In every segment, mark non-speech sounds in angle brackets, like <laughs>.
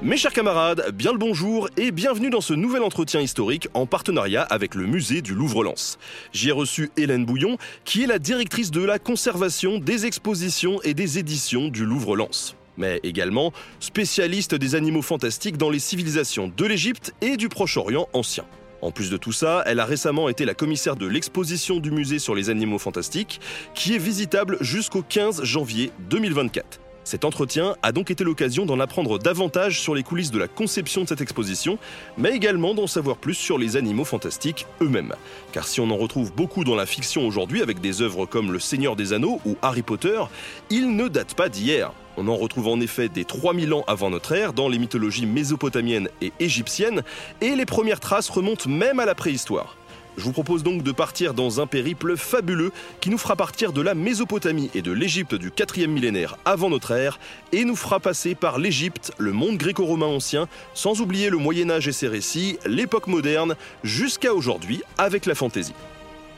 Mes chers camarades, bien le bonjour et bienvenue dans ce nouvel entretien historique en partenariat avec le musée du Louvre-Lens. J'y ai reçu Hélène Bouillon, qui est la directrice de la conservation, des expositions et des éditions du Louvre-Lens mais également spécialiste des animaux fantastiques dans les civilisations de l'Égypte et du Proche-Orient ancien. En plus de tout ça, elle a récemment été la commissaire de l'exposition du musée sur les animaux fantastiques, qui est visitable jusqu'au 15 janvier 2024. Cet entretien a donc été l'occasion d'en apprendre davantage sur les coulisses de la conception de cette exposition, mais également d'en savoir plus sur les animaux fantastiques eux-mêmes. Car si on en retrouve beaucoup dans la fiction aujourd'hui avec des œuvres comme Le Seigneur des Anneaux ou Harry Potter, ils ne datent pas d'hier. On en retrouve en effet des 3000 ans avant notre ère dans les mythologies mésopotamiennes et égyptiennes, et les premières traces remontent même à la préhistoire. Je vous propose donc de partir dans un périple fabuleux qui nous fera partir de la Mésopotamie et de l'Égypte du 4e millénaire avant notre ère et nous fera passer par l'Égypte, le monde gréco-romain ancien, sans oublier le Moyen Âge et ses récits, l'époque moderne, jusqu'à aujourd'hui avec la fantaisie.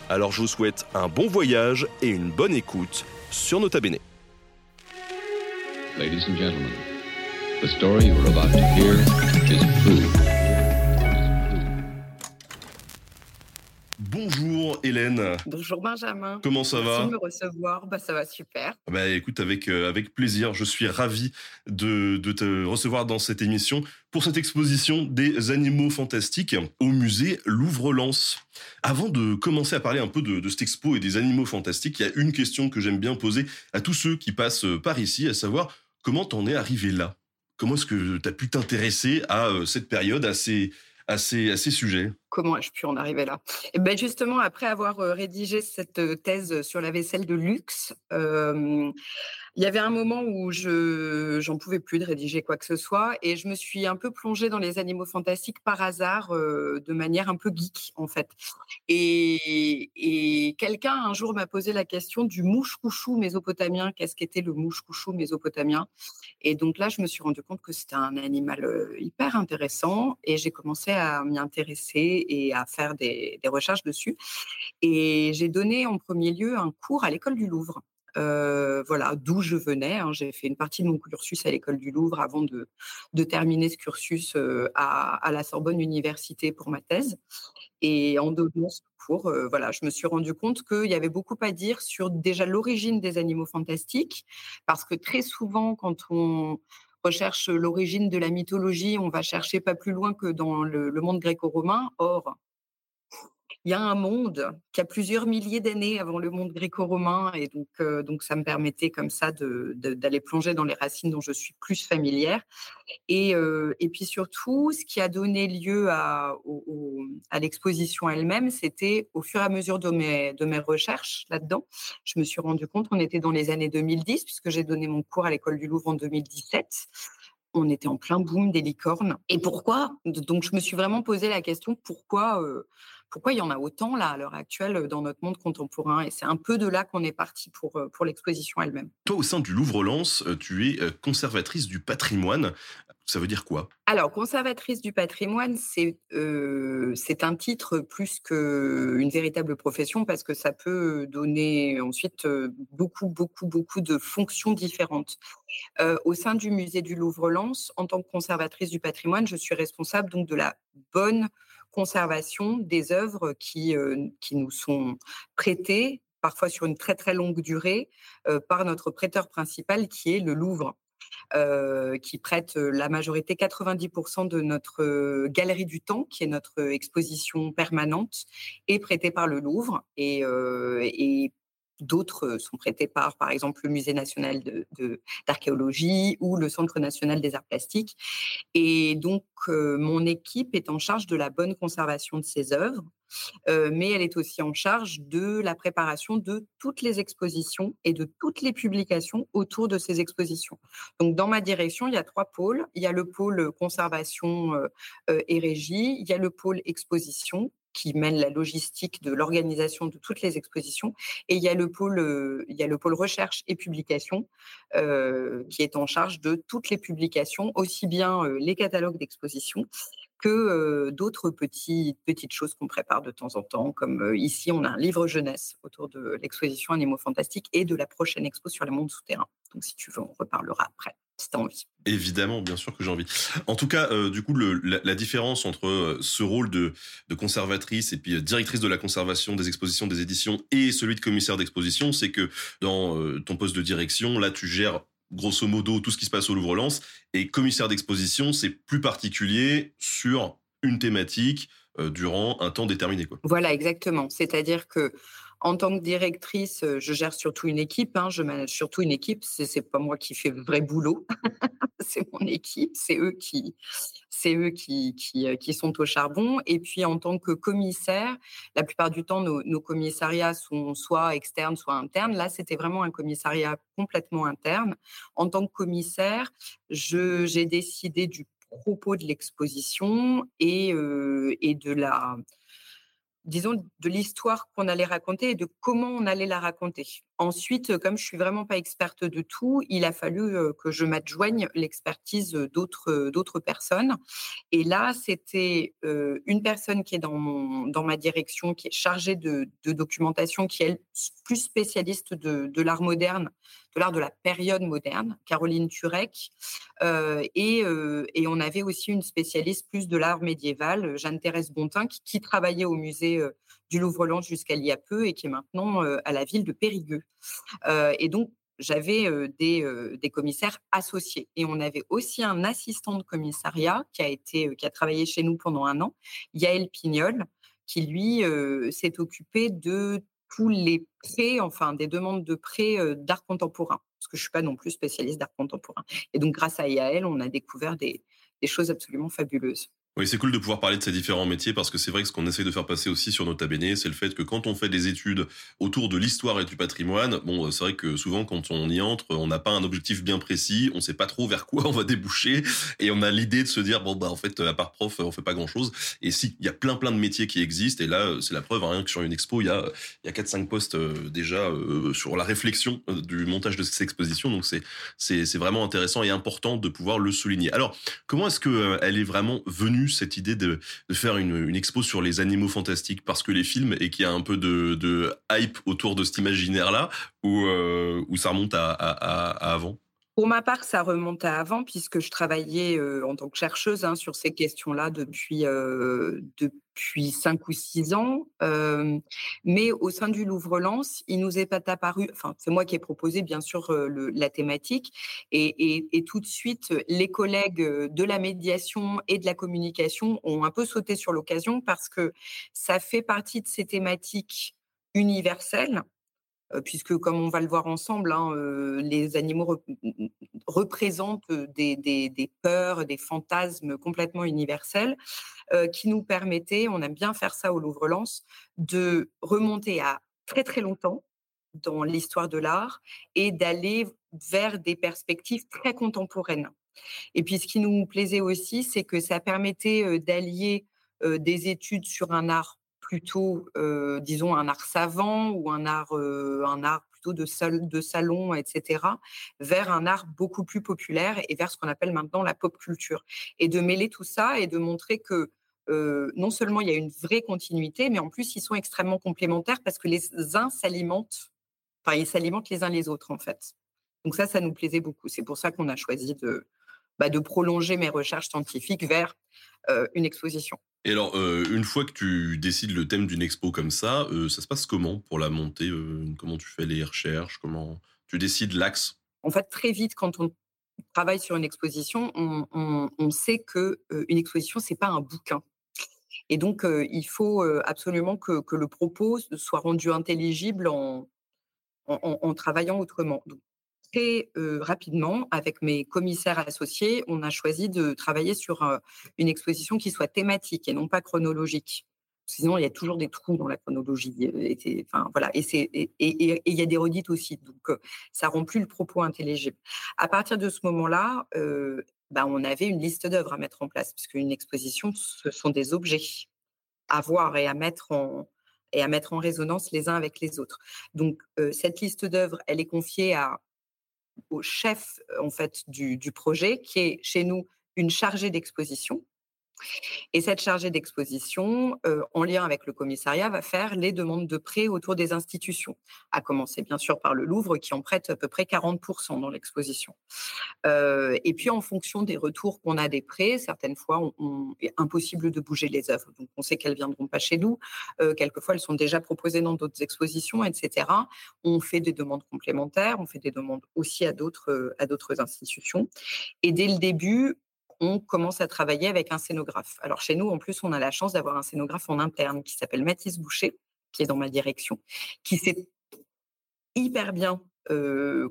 Alors je vous souhaite un bon voyage et une bonne écoute sur Nota Bene. Bonjour Hélène. Bonjour Benjamin. Comment ça Merci va de me recevoir. Bah, ça va super. Bah écoute, avec, euh, avec plaisir, je suis ravi de, de te recevoir dans cette émission pour cette exposition des animaux fantastiques au musée Louvre-Lens. Avant de commencer à parler un peu de, de cette expo et des animaux fantastiques, il y a une question que j'aime bien poser à tous ceux qui passent euh, par ici, à savoir comment t'en es arrivé là? Comment est-ce que tu as pu t'intéresser à euh, cette période, à ces, à ces, sujets. Comment ai-je pu en arriver là? Et ben Justement, après avoir euh, rédigé cette euh, thèse sur la vaisselle de luxe, euh, il y avait un moment où je j'en pouvais plus de rédiger quoi que ce soit et je me suis un peu plongée dans les animaux fantastiques par hasard, euh, de manière un peu geek en fait. Et, et quelqu'un un jour m'a posé la question du mouche-couchou mésopotamien. Qu'est-ce qu'était le mouche-couchou mésopotamien? Et donc là, je me suis rendu compte que c'était un animal euh, hyper intéressant et j'ai commencé à m'y intéresser et à faire des, des recherches dessus. Et j'ai donné en premier lieu un cours à l'école du Louvre. Voilà, d'où je venais. hein. J'ai fait une partie de mon cursus à l'école du Louvre avant de, terminer ce cursus à, la Sorbonne Université pour ma thèse. Et en donnant ce cours, voilà, je me suis rendu compte qu'il y avait beaucoup à dire sur déjà l'origine des animaux fantastiques, parce que très souvent, quand on recherche l'origine de la mythologie, on va chercher pas plus loin que dans le, le monde gréco-romain. Or, il y a un monde qui a plusieurs milliers d'années avant le monde gréco-romain et donc, euh, donc ça me permettait comme ça d'aller plonger dans les racines dont je suis plus familière. Et, euh, et puis surtout, ce qui a donné lieu à l'exposition elle-même, c'était au fur et à mesure de mes, de mes recherches là-dedans, je me suis rendu compte qu'on était dans les années 2010 puisque j'ai donné mon cours à l'école du Louvre en 2017 on était en plein boom des licornes. Et pourquoi? Donc, je me suis vraiment posé la question pourquoi, euh, pourquoi il y en a autant là à l'heure actuelle dans notre monde contemporain? Et c'est un peu de là qu'on est parti pour, euh, pour l'exposition elle-même. Toi, au sein du Louvre-Lens, euh, tu es euh, conservatrice du patrimoine. Ça veut dire quoi? Alors, conservatrice du patrimoine, c'est euh, c'est un titre plus qu'une véritable profession parce que ça peut donner ensuite beaucoup, beaucoup, beaucoup de fonctions différentes. Euh, au sein du musée du Louvre-Lens, en tant que conservatrice du patrimoine, je suis responsable donc de la bonne conservation des œuvres qui, euh, qui nous sont prêtées, parfois sur une très très longue durée, euh, par notre prêteur principal qui est le Louvre euh, qui prête la majorité, 90% de notre galerie du temps, qui est notre exposition permanente, est prêtée par le Louvre. Et d'autres sont prêtés par, par exemple, le Musée national d'archéologie ou le Centre national des arts plastiques. Et donc, mon équipe est en charge de la bonne conservation de ces œuvres mais elle est aussi en charge de la préparation de toutes les expositions et de toutes les publications autour de ces expositions. Donc, dans ma direction, il y a trois pôles. Il y a le pôle conservation et régie, il y a le pôle exposition qui mène la logistique de l'organisation de toutes les expositions. Et il y a le pôle, il y a le pôle recherche et publication qui est en charge de toutes les publications, aussi bien les catalogues d'expositions que d'autres petites choses qu'on prépare de temps en temps, comme ici, on a un livre jeunesse autour de l'exposition Animaux Fantastiques et de la prochaine expo sur les mondes souterrains. Donc, si tu veux, on reparlera après, si tu as envie. Évidemment, bien sûr que j'ai envie. En tout cas, du coup, la, différence entre ce rôle de, de, conservatrice et puis directrice de la conservation des expositions, des éditions et celui de commissaire d'exposition, c'est que dans ton poste de direction, là, tu gères grosso modo tout ce qui se passe au Louvre-Lens. Et commissaire d'exposition, c'est plus particulier sur une thématique euh, durant un temps déterminé. Quoi. Voilà, exactement. C'est-à-dire que en tant que directrice, euh, je gère surtout une équipe. Hein, je manage surtout une équipe. C'est, n'est pas moi qui fais le vrai boulot. <laughs> c'est mon équipe. C'est eux qui, c'est eux qui, euh, qui, sont au charbon. Et puis en tant que commissaire, la plupart du temps, nos, commissariats sont soit externes, soit internes. Là, c'était vraiment un commissariat complètement interne. En tant que commissaire, j'ai décidé du propos de l'exposition et, euh, et de la disons, de l'histoire qu'on allait raconter et de comment on allait la raconter. Ensuite, comme je suis vraiment pas experte de tout, il a fallu que je m'adjoigne l'expertise d'autres d'autres personnes. Et là, c'était une personne qui est dans mon dans ma direction, qui est chargée de, de documentation, qui est plus spécialiste de, de l'art moderne, de l'art de la période moderne, Caroline Turek. Euh, et, et, on avait aussi une spécialiste plus de l'art médiéval, Jeanne-Thérèse Bontin, qui, travaillait au musée du Louvre-Lens jusqu'à il y a peu et qui est maintenant à la ville de Périgueux. et donc, j'avais des, des, commissaires associés. Et on avait aussi un assistant de commissariat qui a, été, qui travaillé chez nous pendant un an, Yael Pignol, qui lui s'est occupé de tous les prêts, enfin des demandes de prêts d'art contemporain, parce que je ne suis pas non plus spécialiste d'art contemporain. Et donc, grâce à Yael, on a découvert des choses absolument fabuleuses. Oui, c'est cool de pouvoir parler de ces différents métiers parce que c'est vrai que ce qu'on essaie de faire passer aussi sur Nota Bene, c'est le fait que quand on fait des études autour de l'histoire et du patrimoine, bon, c'est vrai que souvent quand on y entre, on n'a pas un objectif bien précis, on sait pas trop vers quoi <laughs> on va déboucher et on a l'idée de se dire bon bah en fait à part prof, on fait pas grand chose. Et si il y a plein plein de métiers qui existent et là c'est la preuve rien que sur une expo il y a il y a quatre cinq postes euh, déjà euh, sur la réflexion euh, du montage de cette exposition donc c'est c'est c'est vraiment intéressant et important de pouvoir le souligner. Alors comment est-ce que elle est vraiment venue cette idée de, faire une, expo sur les animaux fantastiques parce que les films et qu'il y a un peu de, hype autour de cet imaginaire-là ou, euh, ça remonte à, avant? Pour ma part, ça remonte à avant, puisque je travaillais en tant que chercheuse hein, sur ces questions-là depuis, euh, depuis cinq ou six ans. mais au sein du Louvre-Lens, il nous est pas apparu, enfin, c'est moi qui ai proposé, bien sûr, la thématique. Et, et, tout de suite, les collègues de la médiation et de la communication ont un peu sauté sur l'occasion parce que ça fait partie de ces thématiques universelles puisque comme on va le voir ensemble, hein, les animaux représentent des, peurs, des fantasmes complètement universels qui nous permettaient, on aime bien faire ça au Louvre-Lens, de remonter à très très longtemps dans l'histoire de l'art et d'aller vers des perspectives très contemporaines. Et puis ce qui nous plaisait aussi, c'est que ça permettait d'allier des études sur un art plutôt, disons, un art savant ou un art, un art plutôt de, de salon, etc., vers un art beaucoup plus populaire et vers ce qu'on appelle maintenant la pop culture. Et de mêler tout ça et de montrer que non seulement il y a une vraie continuité, mais en plus ils sont extrêmement complémentaires parce que les uns s'alimentent, enfin ils s'alimentent les uns les autres en fait. Donc ça, ça nous plaisait beaucoup. C'est pour ça qu'on a choisi de, bah, de prolonger mes recherches scientifiques vers une exposition. Et alors, euh, une fois que tu décides le thème d'une expo comme ça, euh, ça se passe comment pour la monter euh, Comment tu fais les recherches Comment tu décides l'axe? En fait, très vite, quand on travaille sur une exposition, on, sait que une exposition, c'est pas un bouquin. Et donc, il faut absolument que, le propos soit rendu intelligible en, travaillant autrement. Très rapidement, avec mes commissaires associés, on a choisi de travailler sur une exposition qui soit thématique et non pas chronologique. Sinon, il y a toujours des trous dans la chronologie. Et, enfin, voilà. Et il y a des redites aussi. Donc, ça rend plus le propos intelligible. À partir de ce moment-là, bah, on avait une liste d'œuvres à mettre en place, puisque une exposition, ce sont des objets à voir et à mettre en, et à mettre en résonance les uns avec les autres. Donc, cette liste d'œuvres, elle est confiée à, au chef en fait du, du projet, qui est chez nous une chargée d'exposition, et cette chargée d'exposition, euh, en lien avec le commissariat, va faire les demandes de prêt autour des institutions, à commencer bien sûr par le Louvre qui en prête à peu près 40% dans l'exposition. Euh, et puis en fonction des retours qu'on a des prêts, certaines fois, on, est impossible de bouger les œuvres. Donc on sait qu'elles viendront pas chez nous. Euh, quelquefois, elles sont déjà proposées dans d'autres expositions, etc. On fait des demandes complémentaires, on fait des demandes aussi à d'autres à d'autres institutions. Et dès le début, on commence à travailler avec un scénographe. Alors chez nous, en plus, on a la chance d'avoir un scénographe en interne qui s'appelle Mathis Boucher, qui est dans ma direction, qui sait hyper bien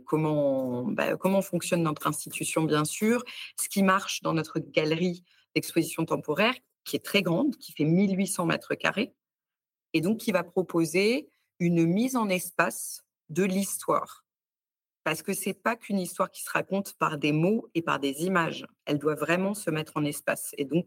comment, bah, comment fonctionne notre institution, bien sûr, ce qui marche dans notre galerie d'exposition temporaire, qui est très grande, qui fait 1800 mètres carrés, et donc qui va proposer une mise en espace de l'histoire parce que c'est pas qu'une histoire qui se raconte par des mots et par des images. Elle doit vraiment se mettre en espace. Et donc,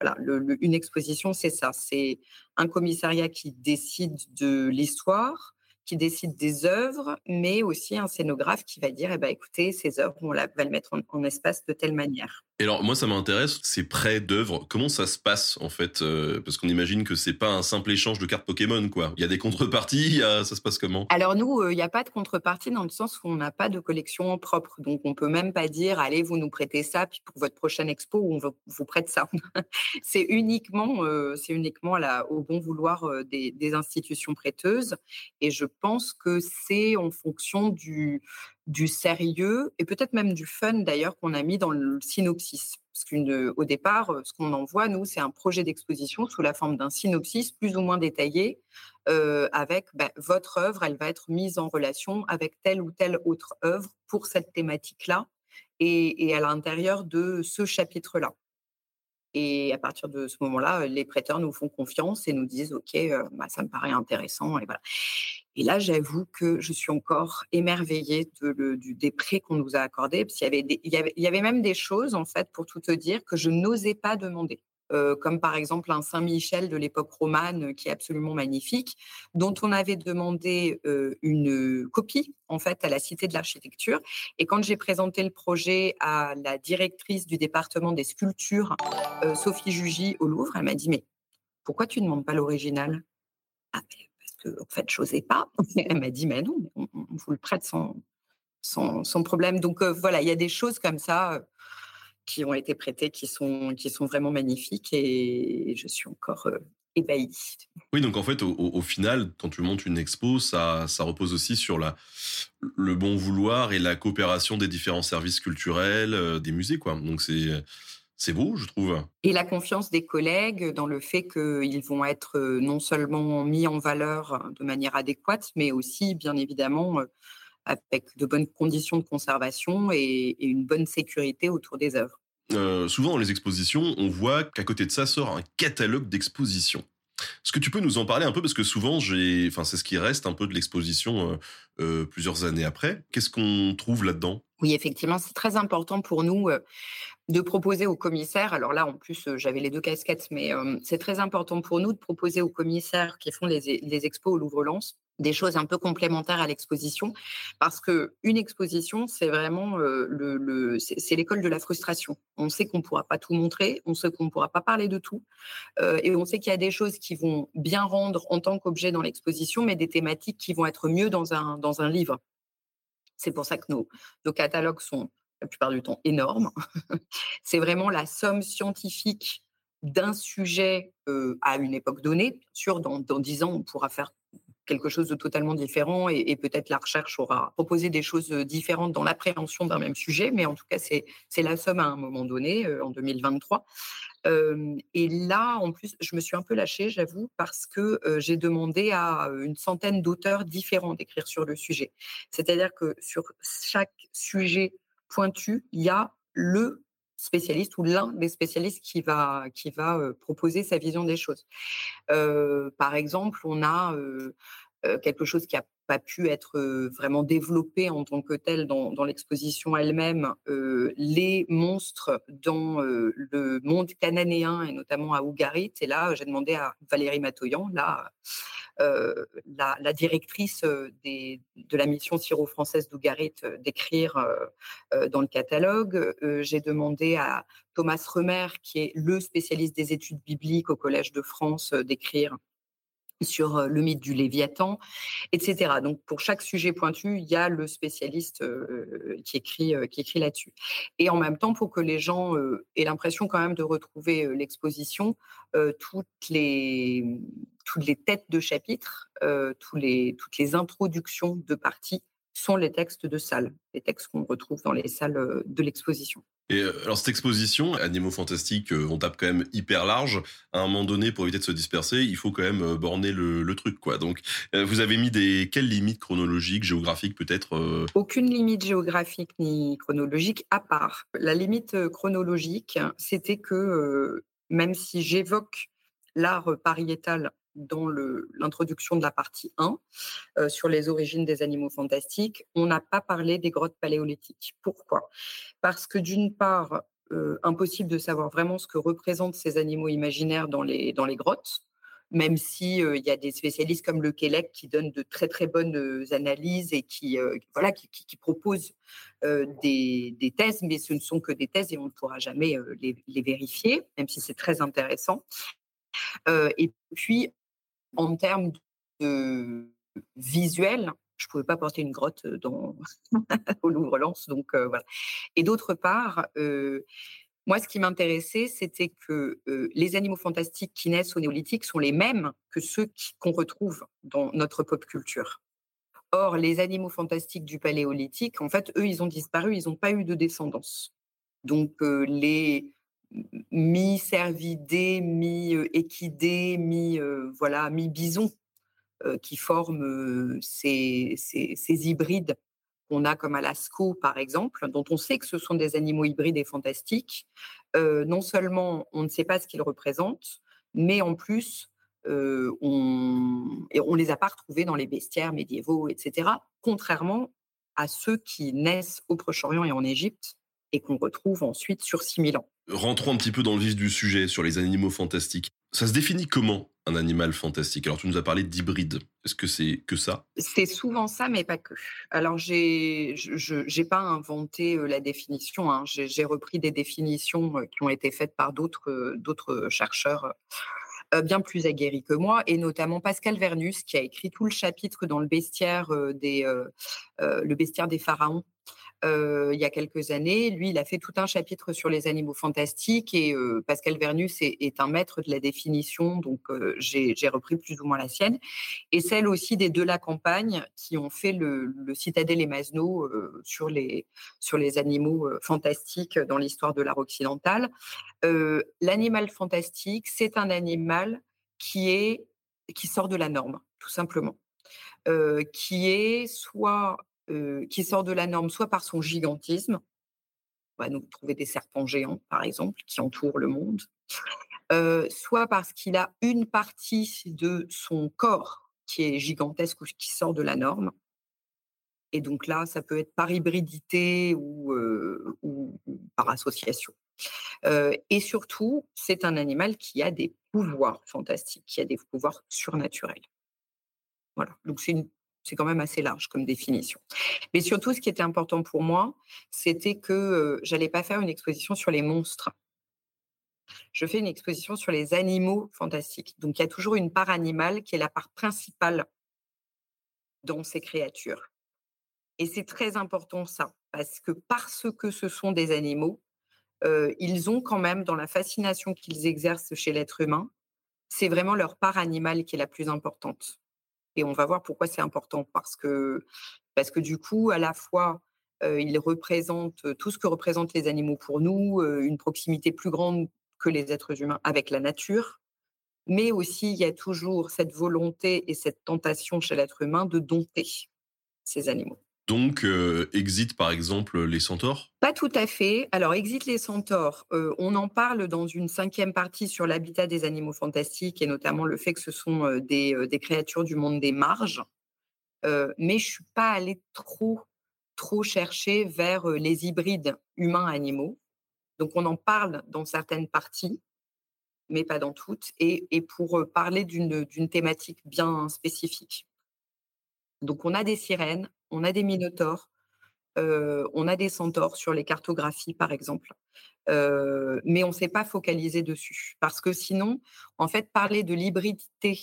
voilà, une exposition, c'est ça. C'est un commissariat qui décide de l'histoire, qui décide des œuvres, mais aussi un scénographe qui va dire, eh ben, écoutez, ces œuvres, on va les mettre en espace de telle manière. Et alors moi ça m'intéresse ces prêts d'œuvres. Comment ça se passe en fait euh, Parce qu'on imagine que c'est pas un simple échange de cartes Pokémon quoi. Il y a des contreparties. ça se passe comment? Alors nous euh, il n'y a pas de contrepartie dans le sens où on n'a pas de collection propre. Donc on peut même pas dire allez vous nous prêtez ça puis pour votre prochaine expo on vous prête ça. <laughs> c'est uniquement euh, c'est uniquement là au bon vouloir des, des institutions prêteuses. Et je pense que c'est en fonction du sérieux et peut-être même du fun d'ailleurs qu'on a mis dans le synopsis. Parce qu'au départ, ce qu'on envoie, nous, c'est un projet d'exposition sous la forme d'un synopsis plus ou moins détaillé euh, avec bah, votre œuvre, elle va être mise en relation avec telle ou telle autre œuvre pour cette thématique-là et, à l'intérieur de ce chapitre-là. Et à partir de ce moment-là, les prêteurs nous font confiance et nous disent OK, bah, ça me paraît intéressant. Et là, j'avoue que je suis encore émerveillée du, des prêts qu'on nous a accordés. Il, y avait, même des choses, en fait, pour tout te dire, que je n'osais pas demander. Euh, comme par exemple un Saint-Michel de l'époque romane euh, qui est absolument magnifique, dont on avait demandé euh, une copie en fait à la Cité de l'Architecture. Et quand j'ai présenté le projet à la directrice du département des sculptures, Sophie Jugy au Louvre, elle m'a dit mais pourquoi tu ne demandes pas l'original? Ah, que en fait je n'osais pas. <laughs> Elle m'a dit mais non, on, vous le prête sans, sans, problème. Donc voilà, il y a des choses comme ça qui ont été prêtés, qui sont, qui sont vraiment magnifiques et je suis encore ébahie. Oui, donc en fait, au, final, quand tu montes une expo, ça, ça repose aussi sur la, le bon vouloir et la coopération des différents services culturels, des musées, quoi. Donc c'est c'est beau, je trouve. Et la confiance des collègues dans le fait qu'ils vont être euh, non seulement mis en valeur de manière adéquate, mais aussi, bien évidemment, avec de bonnes conditions de conservation et, une bonne sécurité autour des œuvres. Euh, souvent dans les expositions, on voit qu'à côté de ça sort un catalogue d'expositions. Est-ce que tu peux nous en parler un peu? Parce que souvent, j'ai, enfin, c'est ce qui reste un peu de l'exposition euh, euh, plusieurs années après. Qu'est-ce qu'on trouve là-dedans? Oui, effectivement, c'est très important pour nous de proposer aux commissaires. Alors là, en plus, j'avais les deux casquettes, mais c'est très important pour nous de proposer aux commissaires qui font les, expos au Louvre-Lens des choses un peu complémentaires à l'exposition, parce que une exposition, c'est vraiment euh, le, c'est l'école de la frustration. On sait qu'on ne pourra pas tout montrer, on sait qu'on ne pourra pas parler de tout, euh, et on sait qu'il y a des choses qui vont bien rendre en tant qu'objet dans l'exposition, mais des thématiques qui vont être mieux dans un, dans un livre. C'est pour ça que nos, nos catalogues sont la plupart du temps énormes. <laughs> c'est vraiment la somme scientifique d'un sujet à une époque donnée. Bien sûr, dans, 10 ans, on pourra faire quelque chose de totalement différent et, peut-être la recherche aura proposé des choses différentes dans l'appréhension d'un même sujet, mais en tout cas, c'est la somme à un moment donné, en 2023. et là, en plus, je me suis un peu lâchée, j'avoue, parce que j'ai demandé à une centaine d'auteurs différents d'écrire sur le sujet. C'est-à-dire que sur chaque sujet pointu, il y a le spécialiste ou l'un des spécialistes qui va, va proposer sa vision des choses. par exemple, on a quelque chose qui a pas pu être vraiment développé en tant que tel dans, l'exposition elle-même, les monstres dans le monde cananéen et notamment à Ougarit. Et là, j'ai demandé à Valérie Matoyan, la, directrice de la mission syro-française d'Ougarit, d'écrire dans le catalogue. j'ai demandé à Thomas Remer, qui est le spécialiste des études bibliques au Collège de France, d'écrire sur le mythe du Léviathan, etc. Donc pour chaque sujet pointu, il y a le spécialiste qui écrit, là-dessus. Et en même temps, pour que les gens aient l'impression quand même de retrouver l'exposition, toutes les têtes de les, toutes les introductions de parties sont les textes de salles, les textes qu'on retrouve dans les salles de l'exposition. Et euh, alors cette exposition, Animaux Fantastiques, euh, on tape quand même hyper large. À un moment donné, pour éviter de se disperser, il faut quand même euh, borner le, truc, quoi. Donc, vous avez mis des quelles limites chronologiques, géographiques, peut-être Aucune limite géographique ni chronologique, à part la limite chronologique, c'était que même si j'évoque l'art pariétal dans l'introduction de la partie 1 euh, sur les origines des animaux fantastiques, on n'a pas parlé des grottes paléolithiques. Pourquoi? Parce que d'une part, euh, impossible de savoir vraiment ce que représentent ces animaux imaginaires dans les, dans les grottes, même si euh, il y a des spécialistes comme le Québec qui donnent de très très bonnes analyses et qui voilà qui, qui, proposent des, des, thèses, mais ce ne sont que des thèses et on ne pourra jamais les, vérifier, même si c'est très intéressant. et puis en termes de visuel, je pouvais pas porter une grotte dans, <laughs> au Louvre-Lens. Voilà. Et d'autre part, moi, ce qui m'intéressait, c'était que les animaux fantastiques qui naissent au néolithique sont les mêmes que ceux qu'on retrouve dans notre pop culture. Or, les animaux fantastiques du paléolithique, en fait, eux, ils ont disparu, ils n'ont pas eu de descendance. Donc, les mi-cervidés, mi-équidés, mi, voilà, mi-bison qui forment ces, ces, hybrides qu'on a comme à Lascaux, par exemple, dont on sait que ce sont des animaux hybrides et fantastiques. non seulement on ne sait pas ce qu'ils représentent, mais en plus, on ne les a pas retrouvés dans les bestiaires médiévaux, etc., contrairement à ceux qui naissent au Proche-Orient et en Égypte et qu'on retrouve ensuite sur 6000 ans. Rentrons un petit peu dans le vif du sujet sur les animaux fantastiques. Ça se définit comment un animal fantastique? Alors tu nous as parlé d'hybride. Est-ce que c'est que ça? C'est souvent ça, mais pas que. Alors j'ai, je n'ai pas inventé euh, la définition. Hein. J'ai repris des définitions euh, qui ont été faites par d'autres euh, d'autres chercheurs bien plus aguerris que moi, et notamment Pascal Vernus, qui a écrit tout le chapitre dans le bestiaire des, le bestiaire des pharaons il y a quelques années. Lui, il a fait tout un chapitre sur les animaux fantastiques et Pascal Vernus est, un maître de la définition, donc j'ai repris plus ou moins la sienne. Et celle aussi des deux la campagne qui ont fait le, Citadel et Masno sur, les, sur les animaux fantastiques dans l'histoire de l'art occidental. L'animal fantastique, c'est un animal qui, est, qui sort de la norme, tout simplement. qui est soit qui sort de la norme, soit par son gigantisme. On va nous trouver des serpents géants, par exemple, qui entourent le monde. soit parce qu'il a une partie de son corps qui est gigantesque ou qui sort de la norme. Et donc là, ça peut être par hybridité ou, ou par association. et surtout, c'est un animal qui a des pouvoirs fantastiques, qui a des pouvoirs surnaturels. Voilà. Donc c'est une c'est quand même assez large comme définition. Mais surtout, ce qui était important pour moi, c'était que je j'allais pas faire une exposition sur les monstres. Je fais une exposition sur les animaux fantastiques. Donc, il y a toujours une part animale qui est la part principale dans ces créatures. Et c'est très important ça, parce que parce que ce sont des animaux, ils ont quand même, dans la fascination qu'ils exercent chez l'être humain, c'est vraiment leur part animale qui est la plus importante. Et on va voir pourquoi c'est important. Parce que, du coup, à la fois, euh, il représente tout ce que représentent les animaux pour nous, une proximité plus grande que les êtres humains avec la nature. Mais aussi, il y a toujours cette volonté et cette tentation chez l'être humain de dompter ces animaux. Donc, euh, exit par exemple les centaures? Pas tout à fait. Alors, exit les centaures, euh, on en parle dans une cinquième partie sur l'habitat des animaux fantastiques et notamment le fait que ce sont euh, des, des, créatures du monde des marges. mais je suis pas allée trop, trop chercher vers les hybrides humains-animaux. Donc, on en parle dans certaines parties, mais pas dans toutes, et, et pour parler d'une thématique bien spécifique. Donc, on a des sirènes, on a des minotaures, on a des centaures sur les cartographies, par exemple. mais on ne s'est pas focalisé dessus. Parce que sinon, en fait, parler de l'hybridité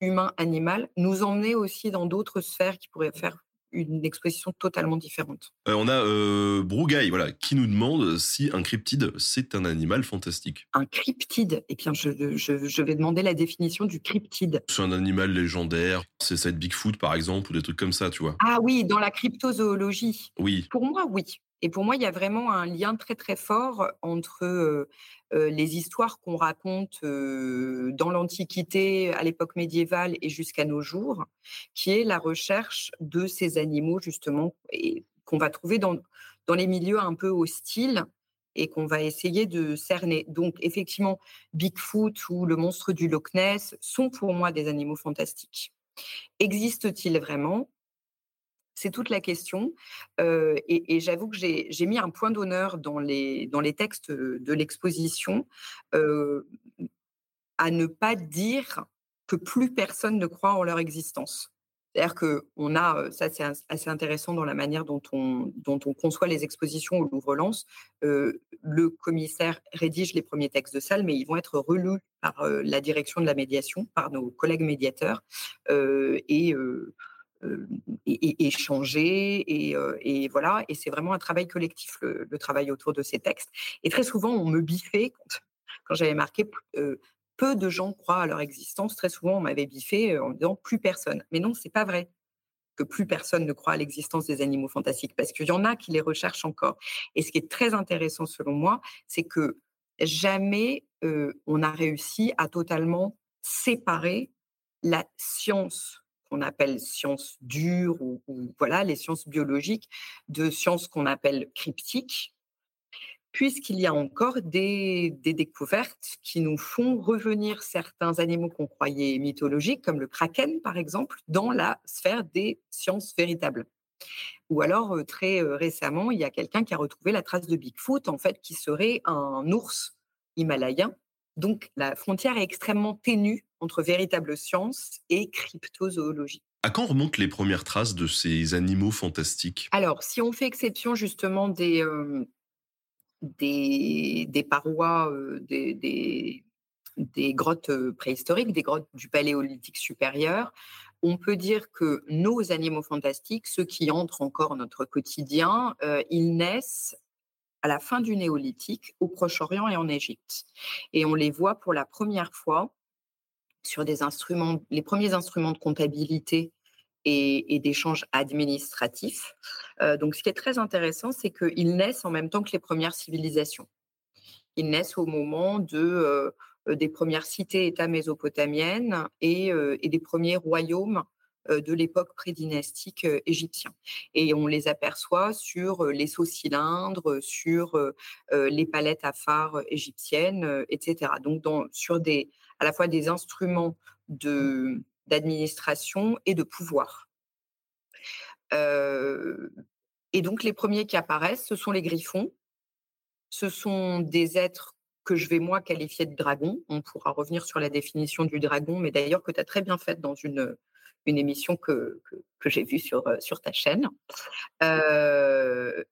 humain-animal nous emmenait aussi dans d'autres sphères qui pourraient faire une exposition totalement différente. Euh, on a euh, Brougaille, voilà, qui nous demande si un cryptide, c'est un animal fantastique. Un cryptide Eh bien, je, je, vais demander la définition du cryptide. C'est un animal légendaire, c'est ça Bigfoot, par exemple, ou des trucs comme ça, tu vois. Ah oui, dans la cryptozoologie. Oui. Pour moi, oui. Et pour moi, il y a vraiment un lien très très fort entre les histoires qu'on raconte dans l'Antiquité, à l'époque médiévale et jusqu'à nos jours, qui est la recherche de ces animaux justement et qu'on va trouver dans, dans les milieux un peu hostiles et qu'on va essayer de cerner. Donc effectivement, Bigfoot ou le monstre du Loch Ness sont pour moi des animaux fantastiques. Existent-ils vraiment? C'est toute la question. et, j'avoue que j'ai mis un point d'honneur dans les, dans les textes de l'exposition à ne pas dire que plus personne ne croit en leur existence. C'est-à-dire qu'on a, ça c'est assez intéressant dans la manière dont on, dont on conçoit les expositions au Louvre-Lens. le commissaire rédige les premiers textes de salle, mais ils vont être relus par la direction de la médiation, par nos collègues médiateurs. et et, échanger et, voilà. Et c'est vraiment un travail collectif le, travail autour de ces textes. Et très souvent on me biffait quand, j'avais marqué peu de gens croient à leur existence. Très souvent on m'avait biffé en disant plus personne mais non c'est pas vrai que plus personne ne croit à l'existence des animaux fantastiques parce qu'il y en a qui les recherchent encore. Et ce qui est très intéressant selon moi c'est que jamais on a réussi à totalement séparer la science qu'on appelle sciences dures ou, voilà les sciences biologiques de sciences qu'on appelle cryptiques, puisqu'il y a encore des, découvertes qui nous font revenir certains animaux qu'on croyait mythologiques, comme le kraken par exemple, dans la sphère des sciences véritables. Ou alors très récemment, il y a quelqu'un qui a retrouvé la trace de Bigfoot, en fait, qui serait un ours himalayen. Donc la frontière est extrêmement ténue entre véritable science et cryptozoologie. À quand remontent les premières traces de ces animaux fantastiques? Alors, si on fait exception justement des, euh, des, parois, euh, des, des, grottes euh, préhistoriques, des grottes du paléolithique supérieur, on peut dire que nos animaux fantastiques, ceux qui entrent encore dans notre quotidien, ils naissent à la fin du néolithique au Proche-Orient et en Égypte. Et on les voit pour la première fois sur des instruments, les premiers instruments de comptabilité et, d'échange administratif. Euh, donc, ce qui est très intéressant, c'est qu'ils naissent en même temps que les premières civilisations. Ils naissent au moment de, euh, des premières cités-États mésopotamiennes et, euh, et, des premiers royaumes de l'époque prédynastique égyptien. Et on les aperçoit sur les sauts cylindres, sur les palettes à phare égyptiennes, etc. Donc, sur des, à la fois des instruments de, d'administration et de pouvoir. Euh, et donc les premiers qui apparaissent, ce sont les griffons. Ce sont des êtres que je vais moi qualifier de dragons. On pourra revenir sur la définition du dragon, mais d'ailleurs que tu as très bien faite dans une, une émission que, que, j'ai vue sur, sur ta chaîne. Euh,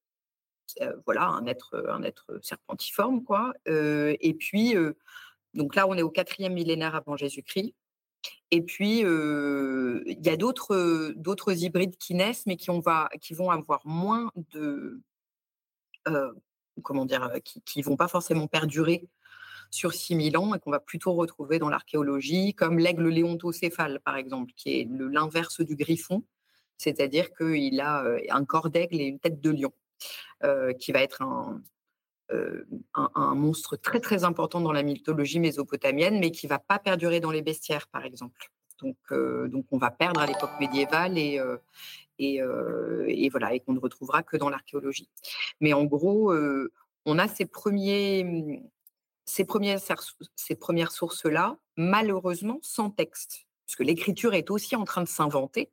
euh, voilà, un être, un être serpentiforme, quoi. et puis, donc là, on est au quatrième millénaire avant Jésus-Christ. Et puis, il y a d'autres, d'autres hybrides qui naissent, mais qui, vont avoir moins de. comment dire Qui ne vont pas forcément perdurer sur 6000 ans et qu'on va plutôt retrouver dans l'archéologie, comme l'aigle léontocéphale, par exemple, qui est l'inverse du griffon, c'est-à-dire qu'il a euh, un corps d'aigle et une tête de lion, euh, qui va être euh, un, monstre très très important dans la mythologie mésopotamienne, mais qui va pas perdurer dans les bestiaires, par exemple. Donc, donc on va perdre à l'époque médiévale et, et, et, voilà, et qu'on ne retrouvera que dans l'archéologie. Mais en gros, on a ces premiers ces premières, ces premières sources-là, malheureusement, sans texte, puisque l'écriture est aussi en train de s'inventer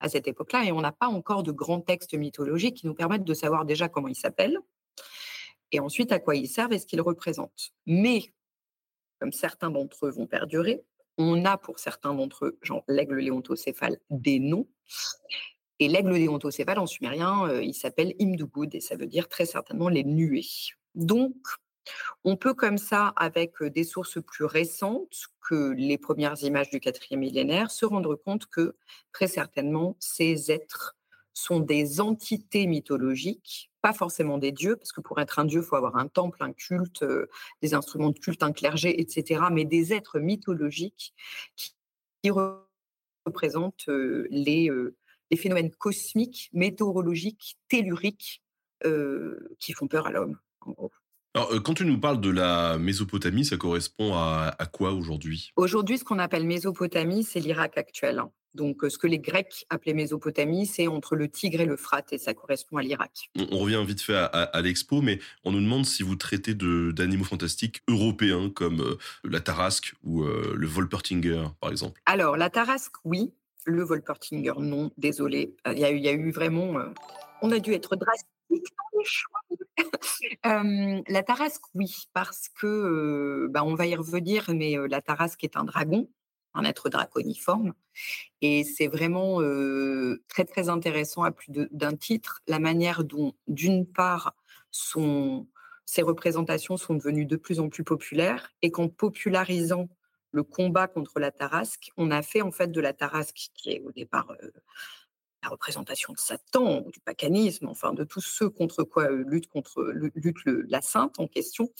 à cette époque-là, et on n'a pas encore de grands textes mythologiques qui nous permettent de savoir déjà comment ils s'appellent, et ensuite à quoi ils servent et ce qu'ils représentent. Mais, comme certains d'entre eux vont perdurer, on a pour certains d'entre eux, genre l'aigle léontocéphale, des noms. Et l'aigle léontocéphale en sumérien, euh, il s'appelle Imdugud et ça veut dire très certainement les nuées. Donc, on peut comme ça, avec des sources plus récentes que les premières images du quatrième millénaire, se rendre compte que très certainement ces êtres sont des entités mythologiques, pas forcément des dieux, parce que pour être un dieu, il faut avoir un temple, un culte, des instruments de culte, un clergé, etc., mais des êtres mythologiques qui, représentent les, les, phénomènes cosmiques, météorologiques, telluriques qui font peur à l'homme, en gros. Alors, euh, quand tu nous parles de la Mésopotamie, ça correspond à, quoi aujourd'hui? Aujourd'hui, ce qu'on appelle Mésopotamie, c'est l'Irak actuel. Donc, euh, ce que les Grecs appelaient Mésopotamie, c'est entre le Tigre et le Frat, et ça correspond à l'Irak. On, revient vite fait à, l'expo, mais on nous demande si vous traitez d'animaux fantastiques européens comme euh, la tarasque ou le Volpertinger, par exemple. Alors, la tarasque, oui. Le Volpertinger, non. Désolé. Il y, a eu, il y a eu vraiment. on a dû être drastique <laughs> la tarasque, oui, parce que, bah, on va y revenir, mais la tarasque est un dragon, un être draconiforme. Et c'est vraiment très, très intéressant à plus d'un titre, la manière dont, d'une part, ces représentations sont devenues de plus en plus populaires et qu'en popularisant le combat contre la tarasque, on a fait en fait de la tarasque, qui est au départ la représentation de Satan, du paganisme, enfin de tous ceux contre quoi lutte contre lutte la sainte en question,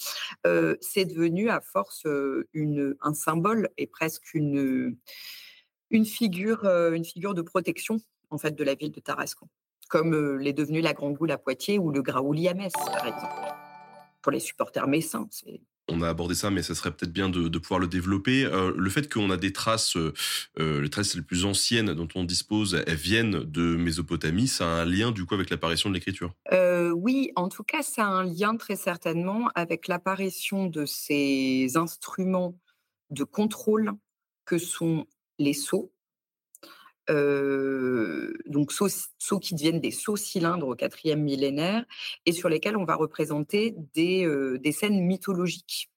c'est devenu à force une, un symbole et presque une, figure une figure de protection en fait de la ville de Tarascon, comme l'est devenu la Grande Boule à Poitiers ou le Graouli à Metz par exemple. Pour les supporters messins, on a abordé ça, mais ça serait peut-être bien de, pouvoir le développer. Euh, le fait qu'on a des traces, euh, les traces les plus anciennes dont on dispose, elles viennent de Mésopotamie, ça a un lien du coup avec l'apparition de l'écriture? Euh, Oui, en tout cas, ça a un lien très certainement avec l'apparition de ces instruments de contrôle que sont les sceaux, donc sceaux, qui deviennent des sceaux cylindres au quatrième millénaire et sur lesquels on va représenter des, des scènes mythologiques.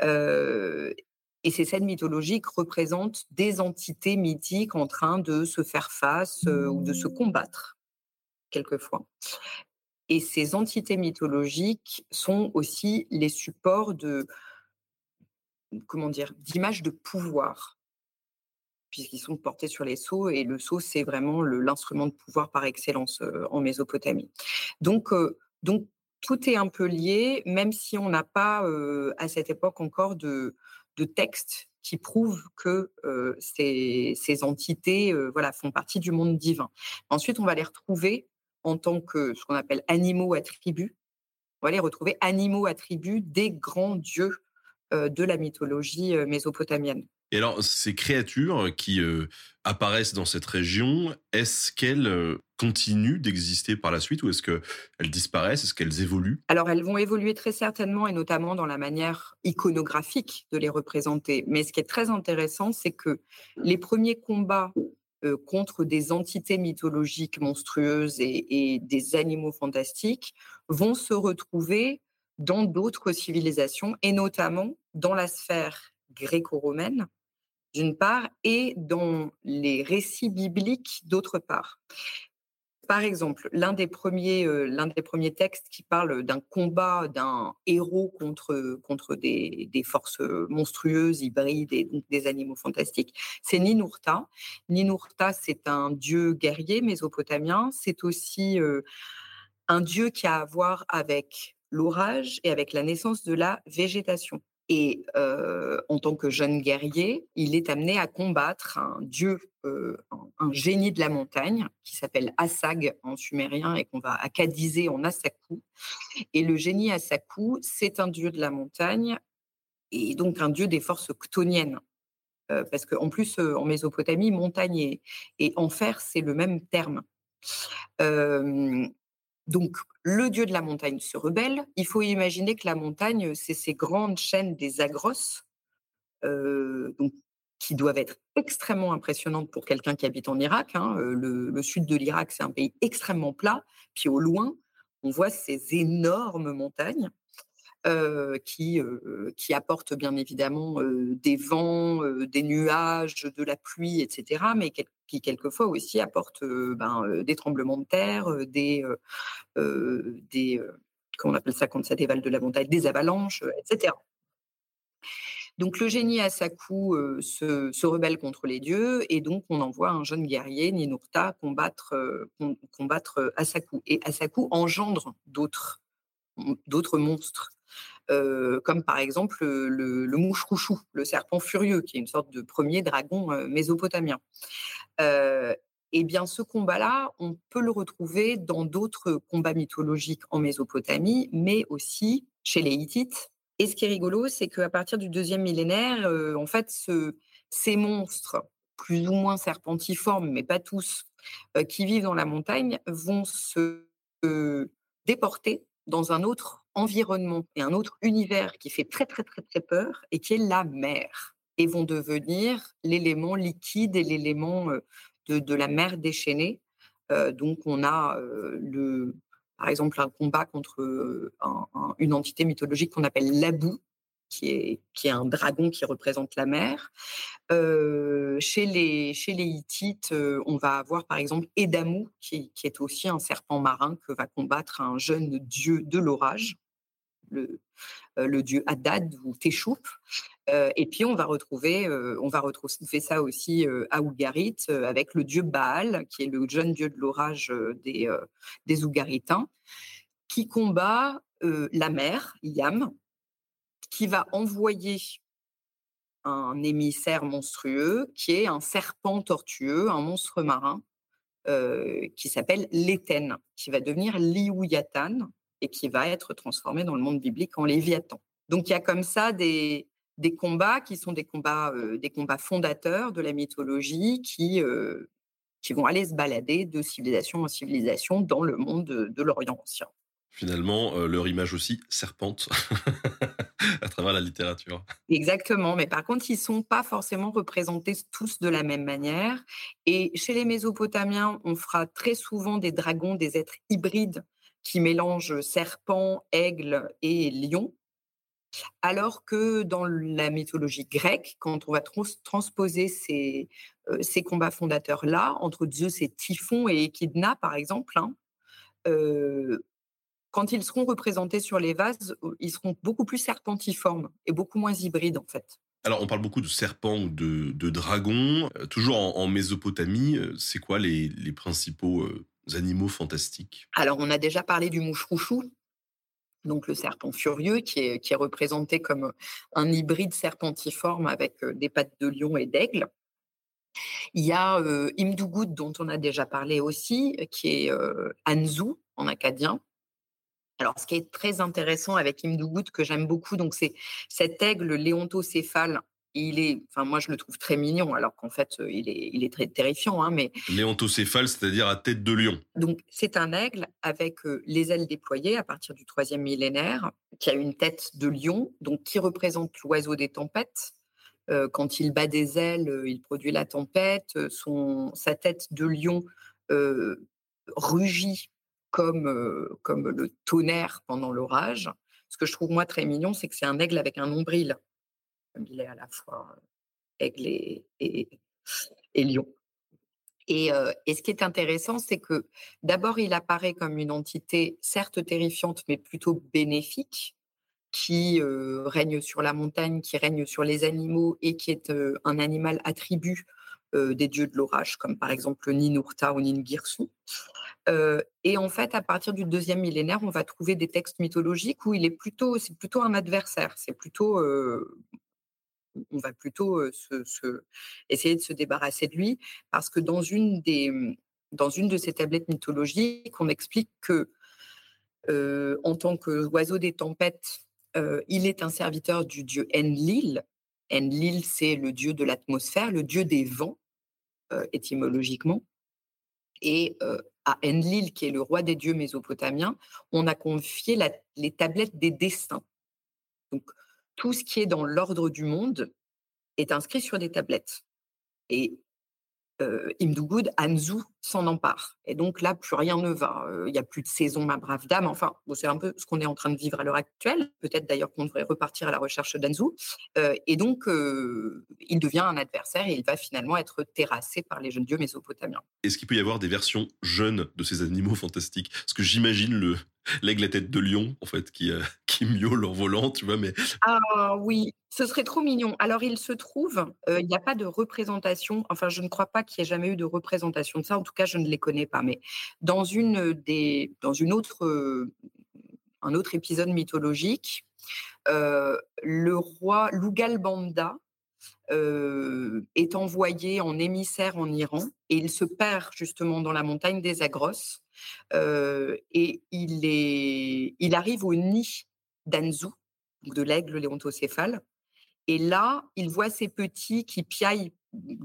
et ces scènes mythologiques représentent des entités mythiques en train de se faire face ou de se combattre, quelquefois. Et ces entités mythologiques sont aussi les supports de, comment dire, d'images de pouvoir puisqu'ils sont portés sur les sceaux, et le sceau, c'est vraiment l'instrument de pouvoir par excellence en Mésopotamie. Donc, donc, tout est un peu lié, même si on n'a pas à cette époque encore de, de texte qui prouve que ces, ces, entités voilà, font partie du monde divin. Ensuite, on va les retrouver en tant que ce qu'on appelle animaux attributs. On va les retrouver animaux attributs des grands dieux de la mythologie mésopotamienne. Et alors, ces créatures qui euh, apparaissent dans cette région, est-ce qu'elles euh, continuent d'exister par la suite ou est-ce qu'elles disparaissent? Est-ce qu'elles évoluent? Alors, elles vont évoluer très certainement et notamment dans la manière iconographique de les représenter. Mais ce qui est très intéressant, c'est que les premiers combats euh, contre des entités mythologiques monstrueuses et, et des animaux fantastiques vont se retrouver dans d'autres civilisations et notamment dans la sphère gréco-romaine d'une part, et dans les récits bibliques, d'autre part. Par exemple, l'un des premiers, euh, textes qui parle d'un combat d'un héros contre des, forces monstrueuses, hybrides et des animaux fantastiques, c'est Ninurta. Ninurta, c'est un dieu guerrier mésopotamien. C'est aussi euh, un dieu qui a à voir avec l'orage et avec la naissance de la végétation. Et en tant que jeune guerrier, il est amené à combattre un dieu, un, génie de la montagne qui s'appelle Assag en sumérien et qu'on va accadiser en Asaku. Et le génie Asaku, c'est un dieu de la montagne et donc un dieu des forces chtoniennes. parce qu'en plus, en Mésopotamie, montagne et, enfer, c'est le même terme. Donc, le dieu de la montagne se rebelle. Il faut imaginer que la montagne, c'est ces grandes chaînes des agros, euh, qui doivent être extrêmement impressionnantes pour quelqu'un qui habite en Irak. Hein. Euh, le, sud de l'Irak, c'est un pays extrêmement plat. Puis au loin, on voit ces énormes montagnes. Euh, qui, qui apportent bien évidemment des vents, des nuages, de la pluie, etc., mais qui quelquefois aussi apportent ben, des tremblements de terre, des, des comment on appelle ça quand ça dévale de la montagne, des avalanches, etc. Donc le génie Asaku se, rebelle contre les dieux et donc on envoie un jeune guerrier, Ninurta, combattre, combattre Asaku. Et Asaku engendre d'autres monstres. comme par exemple le, le le serpent furieux, qui est une sorte de premier dragon mésopotamien eh bien, ce combat-là, on peut le retrouver dans d'autres combats mythologiques en Mésopotamie, mais aussi chez les Hittites. Et ce qui est rigolo, c'est qu'à partir du deuxième millénaire, en fait, ces monstres, plus ou moins serpentiformes, mais pas tous, qui vivent dans la montagne, vont se déporter dans un autre environnement et un autre univers qui fait très, très, très, très peur et qui est la mer et vont devenir l'élément liquide et l'élément de, la mer déchaînée. donc, on a le, par exemple un combat contre une entité mythologique qu'on appelle l'Abou, qui est, qui est un dragon qui représente la mer. chez, les, chez les Hittites, on va avoir par exemple Edamou, qui, qui, est aussi un serpent marin que va combattre un jeune dieu de l'orage le, le dieu Haddad ou Téchoup. Et puis on va retrouver, on va retrouver ça aussi à Ougarit avec le dieu Baal, qui est le jeune dieu de l'orage des, des Ougaritains, qui combat la mer, Yam, qui va envoyer un émissaire monstrueux qui est un serpent tortueux, un monstre marin, qui s'appelle l'Éten, qui va devenir Liuyatan, et qui va être transformé dans le monde biblique en Léviathan. Donc il y a comme ça des, des combats qui sont des combats, euh, des combats fondateurs de la mythologie qui, euh, qui vont aller se balader de civilisation en civilisation dans le monde de, l'Orient ancien. Finalement, euh, leur image aussi serpente <laughs> à travers la littérature. Exactement, mais par contre, ils ne sont pas forcément représentés tous de la même manière. Et chez les Mésopotamiens, on fera très souvent des dragons, des êtres hybrides qui mélange serpent, aigle et lion. Alors que dans la mythologie grecque, quand on va transposer ces, euh, ces combats fondateurs-là, entre Zeus et Typhon et Echidna, par exemple, hein, euh, quand ils seront représentés sur les vases, euh, ils seront beaucoup plus serpentiformes et beaucoup moins hybrides, en fait. Alors, on parle beaucoup de serpents ou de, dragons. toujours en, Mésopotamie, c'est quoi les, les principaux animaux fantastiques? Alors, on a déjà parlé du mouche-rouchou, donc le serpent furieux, qui est, représenté comme un hybride serpentiforme avec des pattes de lion et d'aigle. Il y a euh, dont on a déjà parlé aussi, qui est euh, Anzu en acadien. Alors, ce qui est très intéressant avec Imdugut, que j'aime beaucoup, donc c'est cet aigle léontocéphale il est, enfin moi je le trouve très mignon, alors qu'en fait euh, il est, il est très terrifiant. Hein, mais Léontocéphale, c'est-à-dire à tête de lion. Donc c'est un aigle avec euh, les ailes déployées à partir du troisième millénaire, qui a une tête de lion, donc qui représente l'oiseau des tempêtes. Euh, quand il bat des ailes, il produit la tempête. Son, sa tête de lion rugit comme, comme le tonnerre pendant l'orage. Ce que je trouve moi très mignon, c'est que c'est un aigle avec un nombril comme il est à la fois aigle et, lion. Et, et, ce qui est intéressant, c'est que d'abord, il apparaît comme une entité certes terrifiante, mais plutôt bénéfique, qui règne sur la montagne, qui règne sur les animaux et qui est un animal attribut des dieux de l'orage, comme par exemple Ninurta ou Ningirsu. et en fait, à partir du deuxième millénaire, on va trouver des textes mythologiques où il est plutôt, c'est plutôt un adversaire. C'est plutôt, on va plutôt se, essayer de se débarrasser de lui, parce que dans une des, mmh, dans une de ces tablettes mythologiques, on explique que en tant qu'oiseau des tempêtes, il est un serviteur du dieu Enlil. Enlil, c'est le dieu de l'atmosphère, le dieu des vents, étymologiquement. Et à Enlil, qui est le roi des dieux mésopotamiens, on a confié les tablettes des destins. Donc, tout ce qui est dans l'ordre du monde est inscrit sur des tablettes. Et euh, Anzu s'en empare. Et donc là, plus rien ne va. Euh, il n'y a plus de saison, ma brave dame. Enfin, c'est un peu ce qu'on est en train de vivre à l'heure actuelle. Peut-être d'ailleurs qu'on devrait repartir à la recherche d'Anzu. Euh, et donc, il devient un adversaire et il va finalement être terrassé par les jeunes dieux mésopotamiens. Est-ce qu'il peut y avoir des versions jeunes de ces animaux fantastiques? Parce que j'imagine le, l'aigle à tête de lion, en fait, qui, euh, <laughs> qui miaule en volant, tu vois, mais... Ah oui, ce serait trop mignon. Alors, il se trouve, euh, il n'y a pas de représentation, enfin, je ne crois pas qu'il y ait jamais eu de représentation de ça, en tout cas, je ne les connais pas, mais dans, une des, autre, euh, un autre épisode mythologique, le roi Lugalbanda, est envoyé en émissaire en Iran et il se perd justement dans la montagne des Agros et il, est, il arrive au nid d'Anzu, de l'aigle léontocéphale. Et là, il voit ces petits qui piaillent,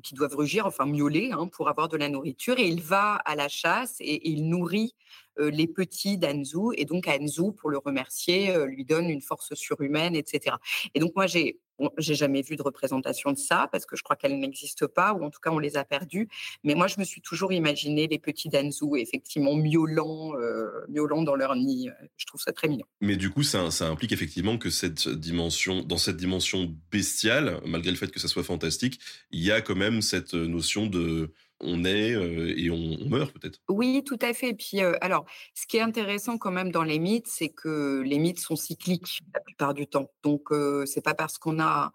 qui doivent rugir, enfin miauler, hein, pour avoir de la nourriture. Et il va à la chasse et, il nourrit les petits d'Anzu. Et donc, Anzu, pour le remercier, lui donne une force surhumaine, etc. Et donc, moi, j'ai j'ai jamais vu de représentation de ça parce que je crois qu'elle n'existe pas ou en tout cas on les a perdus. Mais moi, je me suis toujours imaginé les petits Danzou effectivement miaulants, euh, miaulant dans leur nid. Je trouve ça très mignon. Mais du coup, ça, ça, implique effectivement que cette dimension, dans cette dimension bestiale, malgré le fait que ça soit fantastique, il y a quand même cette notion de on est et on, meurt peut-être. Oui, tout à fait. Et alors, ce qui est intéressant quand même dans les mythes, c'est que les mythes sont cycliques la plupart du temps. Donc, c'est pas parce qu'on a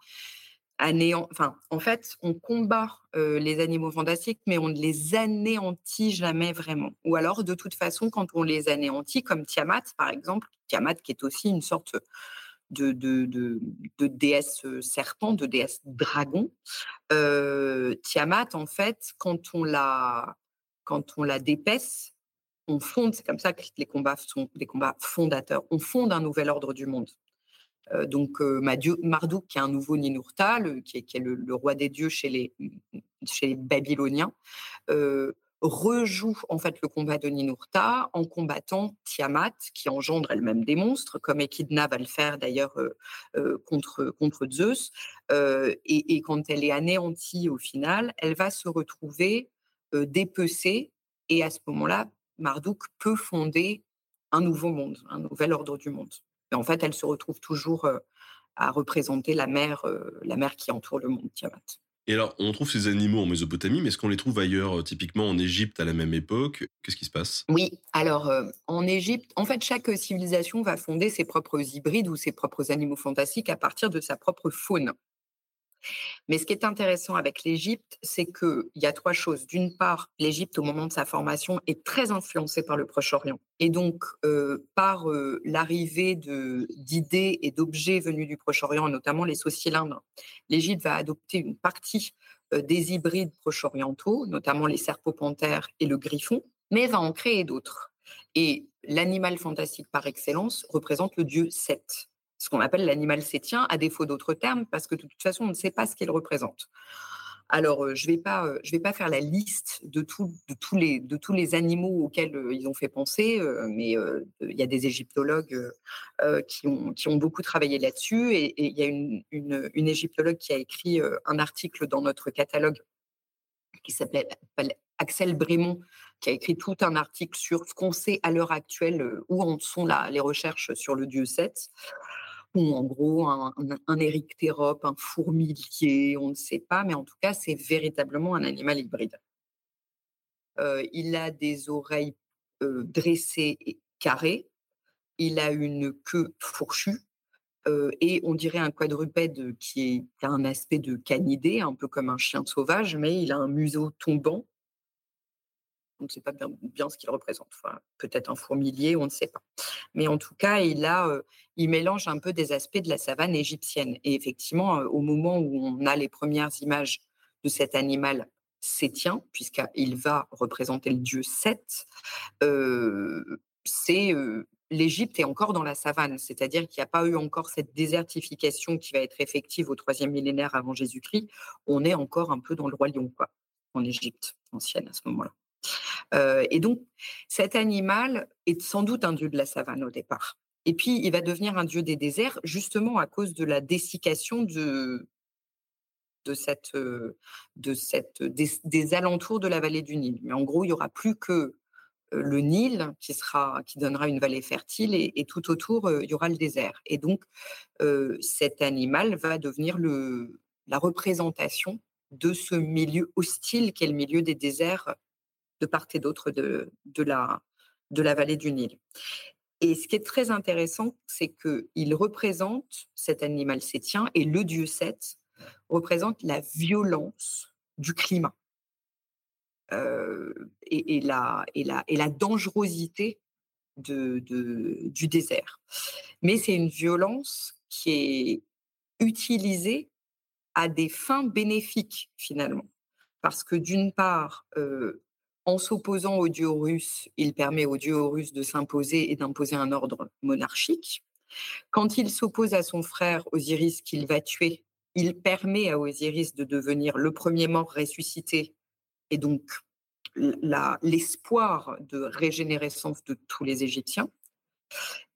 anéant... Enfin, en fait, on combat les animaux fantastiques, mais on ne les anéantit jamais vraiment. Ou alors, de toute façon, quand on les anéantit, comme Tiamat, par exemple, Tiamat qui est aussi une sorte de, de, déesse serpent, de déesse dragon. Tiamat, en fait, quand on la, quand on la dépaisse, on fonde, c'est comme ça que les combats sont des combats fondateurs, on fonde un nouvel ordre du monde. donc Marduk, qui est un nouveau Ninurta, qui est, le, roi des dieux chez les, chez les Babyloniens, rejoue en fait le combat de Ninurta en combattant Tiamat, qui engendre elle-même des monstres, comme Echidna va le faire d'ailleurs euh, euh, contre, contre Zeus. Euh, et, quand elle est anéantie au final, elle va se retrouver dépecée. Et à ce moment-là, Marduk peut fonder un nouveau monde, un nouvel ordre du monde. Et en fait, elle se retrouve toujours à représenter la mer, la mer qui entoure le monde Tiamat. Et alors, on trouve ces animaux en Mésopotamie, mais est-ce qu'on les trouve ailleurs, euh, typiquement en Égypte à la même époque? Qu'est-ce qui se passe? Oui, alors euh, en Égypte, en fait, chaque civilisation va fonder ses propres hybrides ou ses propres animaux fantastiques à partir de sa propre faune. Mais ce qui est intéressant avec l'Égypte, c'est qu'il y a trois choses. D'une part, l'Égypte, au moment de sa formation, est très influencée par le Proche-Orient. Et donc, euh, par euh, l'arrivée d'idées et d'objets venus du Proche-Orient, notamment les sauts-cylindres, l'Égypte va adopter une partie euh, des hybrides proche-orientaux, notamment les serpopanthères et le griffon, mais va en créer d'autres. Et l'animal fantastique par excellence représente le dieu Seth ce qu'on appelle l'animal sétien, à défaut d'autres termes, parce que de toute façon, on ne sait pas ce qu'il représente. Alors, euh, je ne vais, pas, euh, vais pas faire la liste de, tout, de, tous, les, de tous les animaux auxquels euh, ils ont fait penser, mais il y a des égyptologues qui, ont, qui ont beaucoup travaillé là-dessus, et, il y a une, une, égyptologue qui a écrit un article dans notre catalogue qui s'appelle Axel Brémont, qui a écrit tout un article sur ce qu'on sait à l'heure actuelle, où en sont là les recherches sur le dieu 7 en gros, un, un, un un fourmilier, on ne sait pas, mais en tout cas, c'est véritablement un animal hybride. Euh, il a des oreilles euh, dressées et carrées, il a une queue fourchue, euh, et on dirait un quadrupède qui, qui, a un aspect de canidé, un peu comme un chien sauvage, mais il a un museau tombant on ne sait pas bien, ce qu'il représente. Peut-être un fourmilier, on ne sait pas. Mais en tout cas, il, a, il mélange un peu des aspects de la savane égyptienne. Et effectivement, au moment où on a les premières images de cet animal sétien, puisqu'il va représenter le dieu Seth, c'est l'Égypte est encore dans la savane, c'est-à-dire qu'il n'y a pas eu encore cette désertification qui va être effective au troisième millénaire avant Jésus-Christ. On est encore un peu dans le roi lion, quoi, en Égypte ancienne à ce moment-là. Euh, et donc, cet animal est sans doute un dieu de la savane au départ. Et puis, il va devenir un dieu des déserts, justement à cause de la dessiccation de, de cette, de cette, des, alentours de la vallée du Nil. Mais en gros, il n'y aura plus que le Nil qui, sera, qui donnera une vallée fertile et, tout autour, il y aura le désert. Et donc, cet animal va devenir le, la représentation de ce milieu hostile qu'est le milieu des déserts de part et d'autre de, de, la, de la vallée du Nil. Et ce qui est très intéressant, c'est qu'il représente cet animal sétien et le dieu Seth représente la violence du climat et, la, et, la, et la dangerosité de, du désert. Mais c'est une violence qui est utilisée à des fins bénéfiques finalement. Parce que d'une part, en s'opposant au dieu russe, il permet au dieu russe de s'imposer et d'imposer un ordre monarchique. Quand il s'oppose à son frère Osiris qu'il va tuer, il permet à Osiris de devenir le premier mort ressuscité et donc l'espoir de régénérescence de tous les Égyptiens.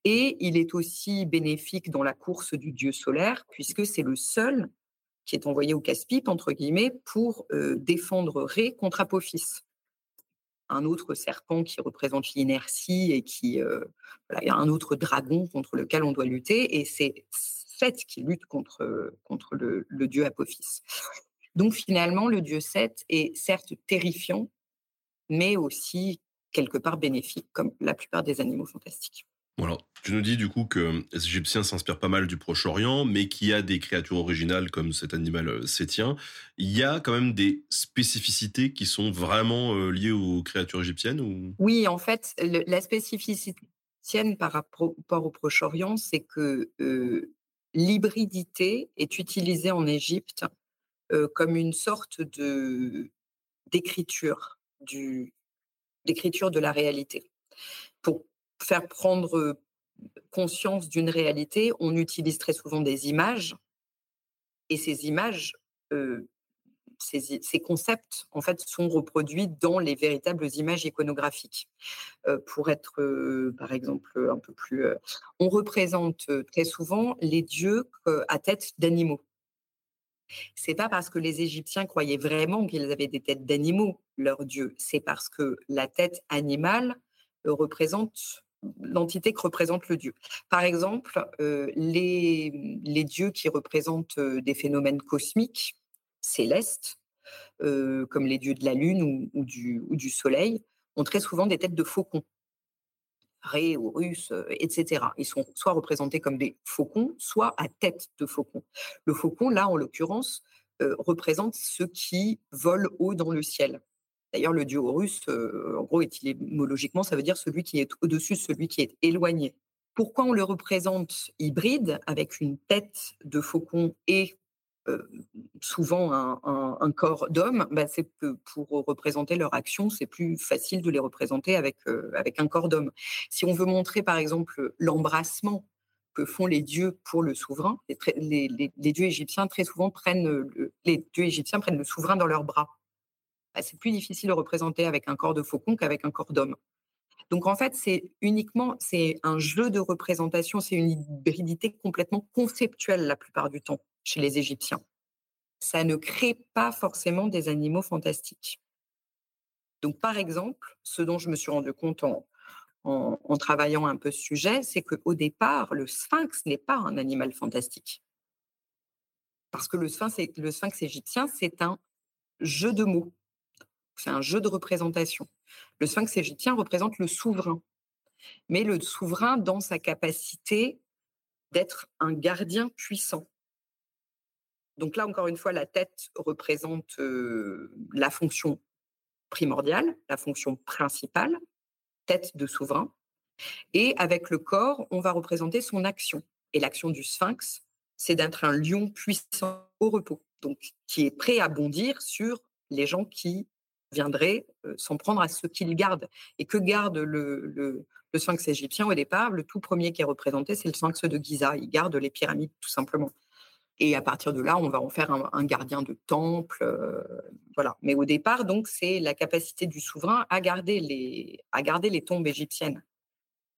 Et il est aussi bénéfique dans la course du dieu solaire, puisque c'est le seul qui est envoyé au casse-pipe, entre guillemets, pour euh, défendre Ré contre Apophis, un autre serpent qui représente l'inertie et qui, euh, il y a un autre dragon contre lequel on doit lutter, et c'est Seth qui lutte contre, contre le, le dieu Apophis. Donc finalement, le dieu Seth est certes terrifiant, mais aussi quelque part bénéfique, comme la plupart des animaux fantastiques. Alors, tu nous dis du coup que les Égyptiens s'inspirent pas mal du Proche-Orient, mais qu'il y a des créatures originales comme cet animal euh, sétien. Il y a quand même des spécificités qui sont vraiment euh, liées aux créatures égyptiennes ou... Oui, en fait, la spécificité par rapport au Proche-Orient, c'est que euh, l'hybridité est utilisée en Égypte comme une sorte d'écriture du, de la réalité. Pour faire prendre conscience d'une réalité, on utilise très souvent des images, et ces images, ces, concepts, en fait, sont reproduits dans les véritables images iconographiques. pour être, par exemple, un peu plus... on représente très souvent les dieux à tête d'animaux. C'est pas parce que les Égyptiens croyaient vraiment qu'ils avaient des têtes d'animaux, leurs dieux. C'est parce que la tête animale représente l'entité que représente le dieu. Par exemple, euh, les, dieux qui représentent euh, des phénomènes cosmiques célestes, comme les dieux de la lune ou, du, soleil, ont très souvent des têtes de faucons. Ré Russes, etc. Ils sont soit représentés comme des faucons, soit à tête de faucon. Le faucon, là, en l'occurrence, représente ceux qui volent haut dans le ciel. D'ailleurs, le dieu Horus, en gros, étymologiquement, ça veut dire celui qui est au-dessus, celui qui est éloigné. Pourquoi on le représente hybride, avec une tête de faucon et souvent un, corps d'homme, bah, c'est que pour représenter leur action, c'est plus facile de les représenter avec, avec un corps d'homme. Si on veut montrer, par exemple, l'embrassement que font les dieux pour le souverain, les, dieux égyptiens très souvent prennent le, les dieux égyptiens prennent le souverain dans leurs bras. Bah, c'est plus difficile de représenter avec un corps de faucon qu'avec un corps d'homme. Donc en fait, c'est uniquement c'est un jeu de représentation, c'est une hybridité complètement conceptuelle la plupart du temps chez les Égyptiens. Ça ne crée pas forcément des animaux fantastiques. Donc, par exemple, ce dont je me suis rendu compte en, travaillant un peu ce sujet, c'est qu'au départ, le sphinx n'est pas un animal fantastique. Parce que le sphinx égyptien, c'est un jeu de mots. C'est un jeu de représentation. Le sphinx égyptien représente le souverain. Mais le souverain dans sa capacité d'être un gardien puissant. Donc là, encore une fois, la tête représente la fonction primordiale, la fonction principale, tête de souverain. Et avec le corps, on va représenter son action. Et l'action du sphinx, c'est d'être un lion puissant au repos, donc qui est prêt à bondir sur les gens qui viendraient s'en prendre à ce qu'il garde. Et que garde le, le, sphinx égyptien au départ Le tout premier qui est représenté, c'est le sphinx de Giza. Il garde les pyramides, tout simplement. Et à partir de là, on va en faire un, gardien de temple. voilà. Mais au départ, donc, c'est la capacité du souverain à garder les, à garder les tombes égyptiennes.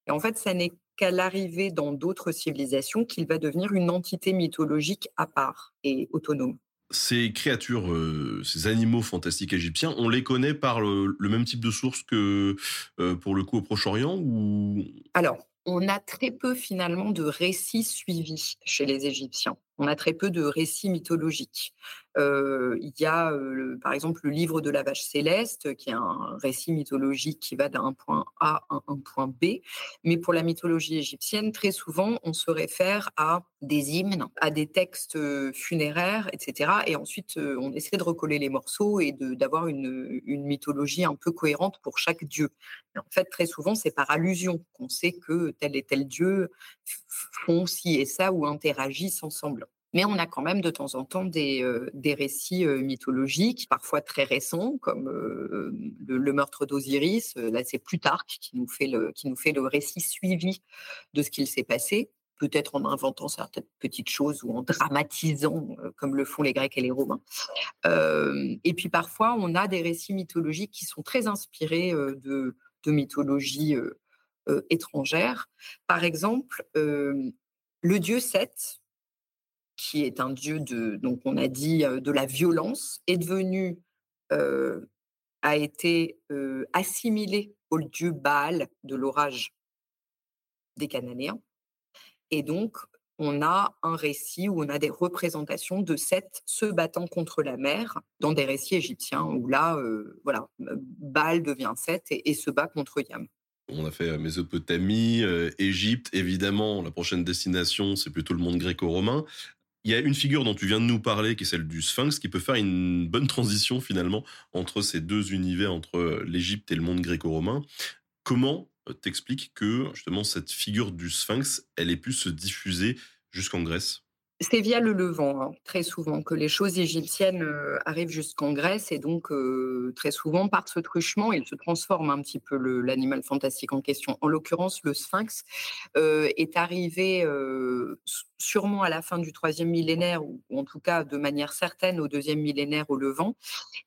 Et en fait, ça n'est qu'à l'arrivée dans d'autres civilisations qu'il va devenir une entité mythologique à part et autonome ces créatures, euh, ces animaux fantastiques égyptiens, on les connaît par le, même type de source que euh, pour le coup au Proche-Orient ou? Alors, on a très peu finalement de récits suivis chez les Égyptiens. On a très peu de récits mythologiques. Euh, il y a, euh, par exemple, le livre de la vache céleste, qui est un récit mythologique qui va d'un point A à un point B. Mais pour la mythologie égyptienne, très souvent, on se réfère à des hymnes, à des textes euh, funéraires, etc. Et ensuite, on essaie de recoller les morceaux et d'avoir une, une mythologie un peu cohérente pour chaque dieu. en fait, très souvent, c'est par allusion qu'on sait que tel et tel dieu font ci et ça ou interagissent ensemble. Mais on a quand même de temps en temps des, euh, des récits euh, mythologiques, parfois très récents, comme euh, le, meurtre d'Osiris. Là, c'est Plutarque qui nous, fait le, qui nous fait le récit suivi de ce qu'il s'est passé, peut-être en inventant certaines petites choses ou en dramatisant, comme le font les Grecs et les Romains. et puis parfois, on a des récits mythologiques qui sont très inspirés de, de mythologie étrangère. Par exemple, le dieu Seth, qui est un dieu de, donc on a dit, de la violence, est devenu, a été assimilé au dieu Baal de l'orage des Cananéens. Et donc, on a un récit où on a des représentations de Seth se battant contre la mer dans des récits égyptiens où là, voilà, Baal devient Seth et, se bat contre Yam. On a fait Mésopotamie, Égypte, évidemment, la prochaine destination, c'est plutôt le monde gréco-romain. Il y a une figure dont tu viens de nous parler, qui est celle du Sphinx, qui peut faire une bonne transition finalement entre ces deux univers, entre l'Égypte et le monde gréco-romain. Comment t'expliques que justement cette figure du Sphinx, elle ait pu se diffuser jusqu'en Grèce? C'est via le Levant, hein, très souvent, que les choses égyptiennes euh, arrivent jusqu'en Grèce et donc euh, très souvent, par ce truchement, il se transforme un petit peu l'animal fantastique en question. En l'occurrence, le sphinx euh, est arrivé sûrement à la fin du troisième millénaire, ou, en tout cas de manière certaine au deuxième millénaire au Levant.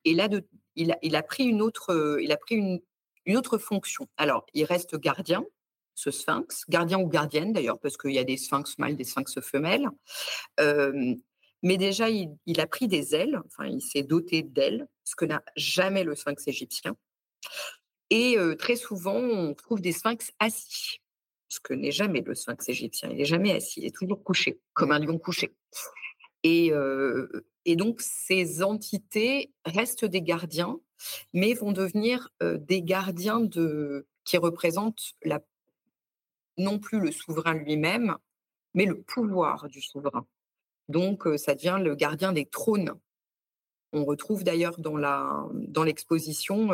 Et là, il, a, il, a, pris une autre, il a pris une, une autre fonction. Alors, il reste gardien, ce sphinx, gardien ou gardienne d'ailleurs, parce qu'il y a des sphinx mâles, des sphinx femelles. mais déjà, il, a pris des ailes, enfin, il s'est doté d'ailes, ce que n'a jamais le sphinx égyptien. Et très souvent, on trouve des sphinx assis, ce que n'est jamais le sphinx égyptien. Il n'est jamais assis, il est toujours couché, comme un lion couché. Et, et donc, ces entités restent des gardiens, mais vont devenir des gardiens de, qui représentent la non plus le souverain lui-même, mais le pouvoir du souverain. Donc, ça devient le gardien des trônes. On retrouve d'ailleurs dans, la, dans l'exposition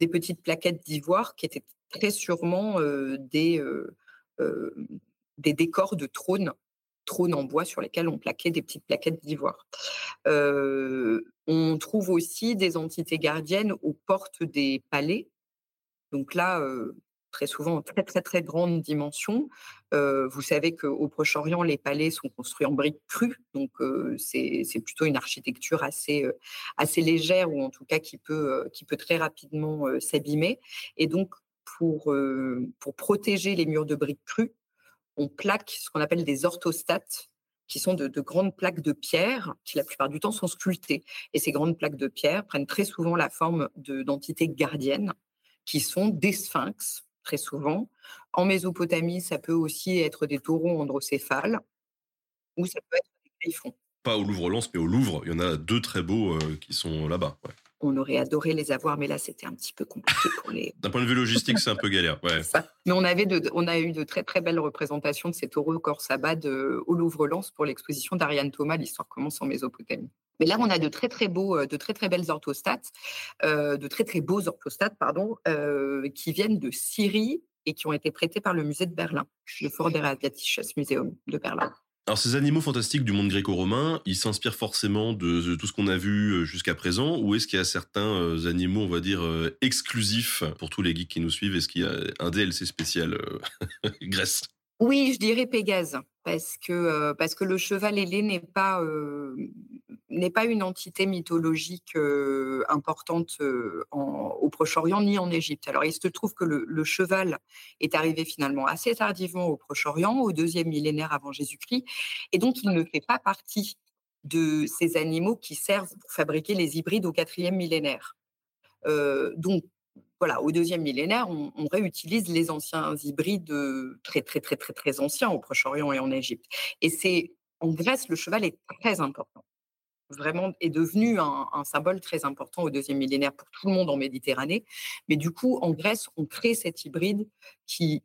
des petites plaquettes d'ivoire qui étaient très sûrement des, des décors de trônes, trônes en bois sur lesquels on plaquait des petites plaquettes d'ivoire. on trouve aussi des entités gardiennes aux portes des palais. Donc là, très souvent en très très très grande dimension. vous savez qu'au Proche-Orient, les palais sont construits en briques crues, donc c'est plutôt une architecture assez, assez légère ou en tout cas qui peut, qui peut très rapidement s'abîmer. Et donc, pour, pour protéger les murs de briques crues, on plaque ce qu'on appelle des orthostates, qui sont de, grandes plaques de pierre qui la plupart du temps sont sculptées. Et ces grandes plaques de pierre prennent très souvent la forme d'entités gardiennes qui sont des sphinx très souvent. En Mésopotamie, ça peut aussi être des taureaux androcéphales ou ça peut être des griffons. Pas au Louvre-Lens, mais au Louvre, il y en a deux très beaux euh, qui sont là-bas. On aurait adoré les avoir, mais là, c'était un petit peu compliqué pour les. D'un point de vue logistique, c'est un peu galère. Ouais. <laughs> Mais on, avait de, on a eu de très, très belles représentations de ces taureaux Corsabad au Louvre-Lens pour l'exposition d'Ariane Thomas, L'histoire commence en Mésopotamie. Mais là, on a de très, très beaux, de très, très belles orthostates, de très, très beaux orthostates, pardon, qui viennent de Syrie et qui ont été prêtés par le musée de Berlin, le Forbes Asiatisches Museum de Berlin. Alors ces animaux fantastiques du monde gréco-romain, ils s'inspirent forcément de, tout ce qu'on a vu euh, jusqu'à présent ou est-ce qu'il y a certains euh, animaux, on va dire, euh, exclusifs pour tous les geeks qui nous suivent? Est-ce qu'il y a un DLC spécial <laughs> Grèce? Oui, je dirais Pégase, parce que, parce que le cheval ailé n'est pas, n'est pas une entité mythologique importante au Proche-Orient ni en Égypte. Alors, il se trouve que le, cheval est arrivé finalement assez tardivement au Proche-Orient, au deuxième millénaire avant Jésus-Christ, et donc il ne fait pas partie de ces animaux qui servent pour fabriquer les hybrides au quatrième millénaire. donc, voilà, au deuxième millénaire, on, réutilise les anciens hybrides très, très, très, très, très anciens au Proche-Orient et en Égypte. Et c'est en Grèce, le cheval est très important. Vraiment est devenu un, symbole très important au deuxième millénaire pour tout le monde en Méditerranée. Mais du coup, en Grèce, on crée cet hybride qui,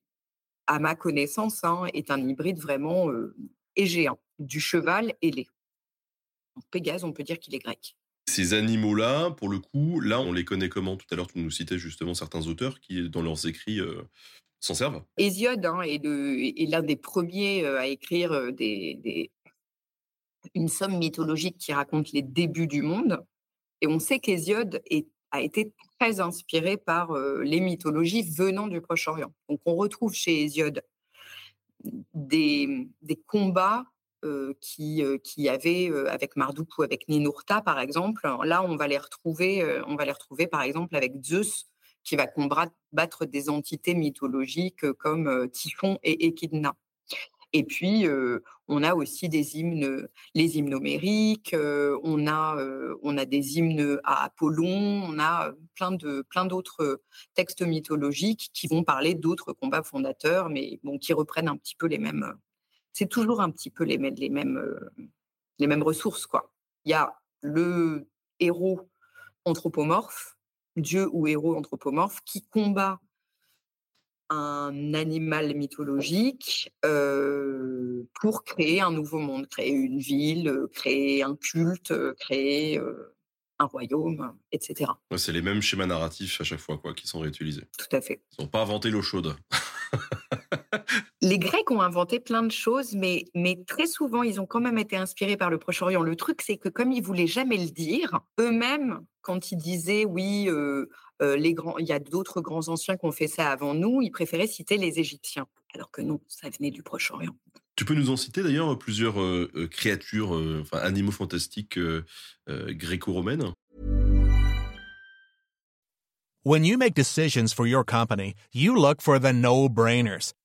à ma connaissance, hein, est un hybride vraiment égéant, du cheval ailé. Pégase, on peut dire qu'il est grec. Ces animaux-là, pour le coup, là, on les connaît comment? Tout à l'heure, tu nous citais justement certains auteurs qui, dans leurs écrits, euh, s'en servent. Hésiode hein, est, l'un des premiers euh, à écrire euh, des, une somme mythologique qui raconte les débuts du monde. Et on sait qu'Hésiode a été très inspiré par les mythologies venant du Proche-Orient. Donc on retrouve chez Hésiode des, combats qui, qui avaient avec Marduk ou avec Ninurta, par exemple. Là, on va les retrouver, on va les retrouver par exemple avec Zeus, qui va combattre des entités mythologiques comme Typhon et Echidna. Et puis, on a aussi des hymnes, les hymnes homériques, on, a, on a des hymnes à Apollon, on a plein, de, plein d'autres textes mythologiques qui vont parler d'autres combats fondateurs, mais bon, qui reprennent un petit peu les mêmes, c'est toujours un petit peu les, les, mêmes, les mêmes ressources. Quoi. Il y a le héros anthropomorphe, dieu ou héros anthropomorphe, qui combat un animal mythologique euh, pour créer un nouveau monde, créer une ville, créer un culte, créer euh, un royaume, etc. c'est les mêmes schémas narratifs à chaque fois quoi, qui sont réutilisés. Tout à fait. Ils n'ont pas inventé l'eau chaude. <laughs> les Grecs ont inventé plein de choses, mais, mais très souvent, ils ont quand même été inspirés par le Proche-Orient. Le truc, c'est que comme ils voulaient jamais le dire, eux-mêmes, quand ils disaient oui, euh, euh, les grands, il y a d'autres grands anciens qui ont fait ça avant nous, ils préféraient citer les Égyptiens, alors que non, ça venait du Proche-Orient. Tu peux nous en citer d'ailleurs plusieurs euh, créatures, enfin animaux fantastiques gréco-romaines? When you make decisions for your company, you look for the no-brainers.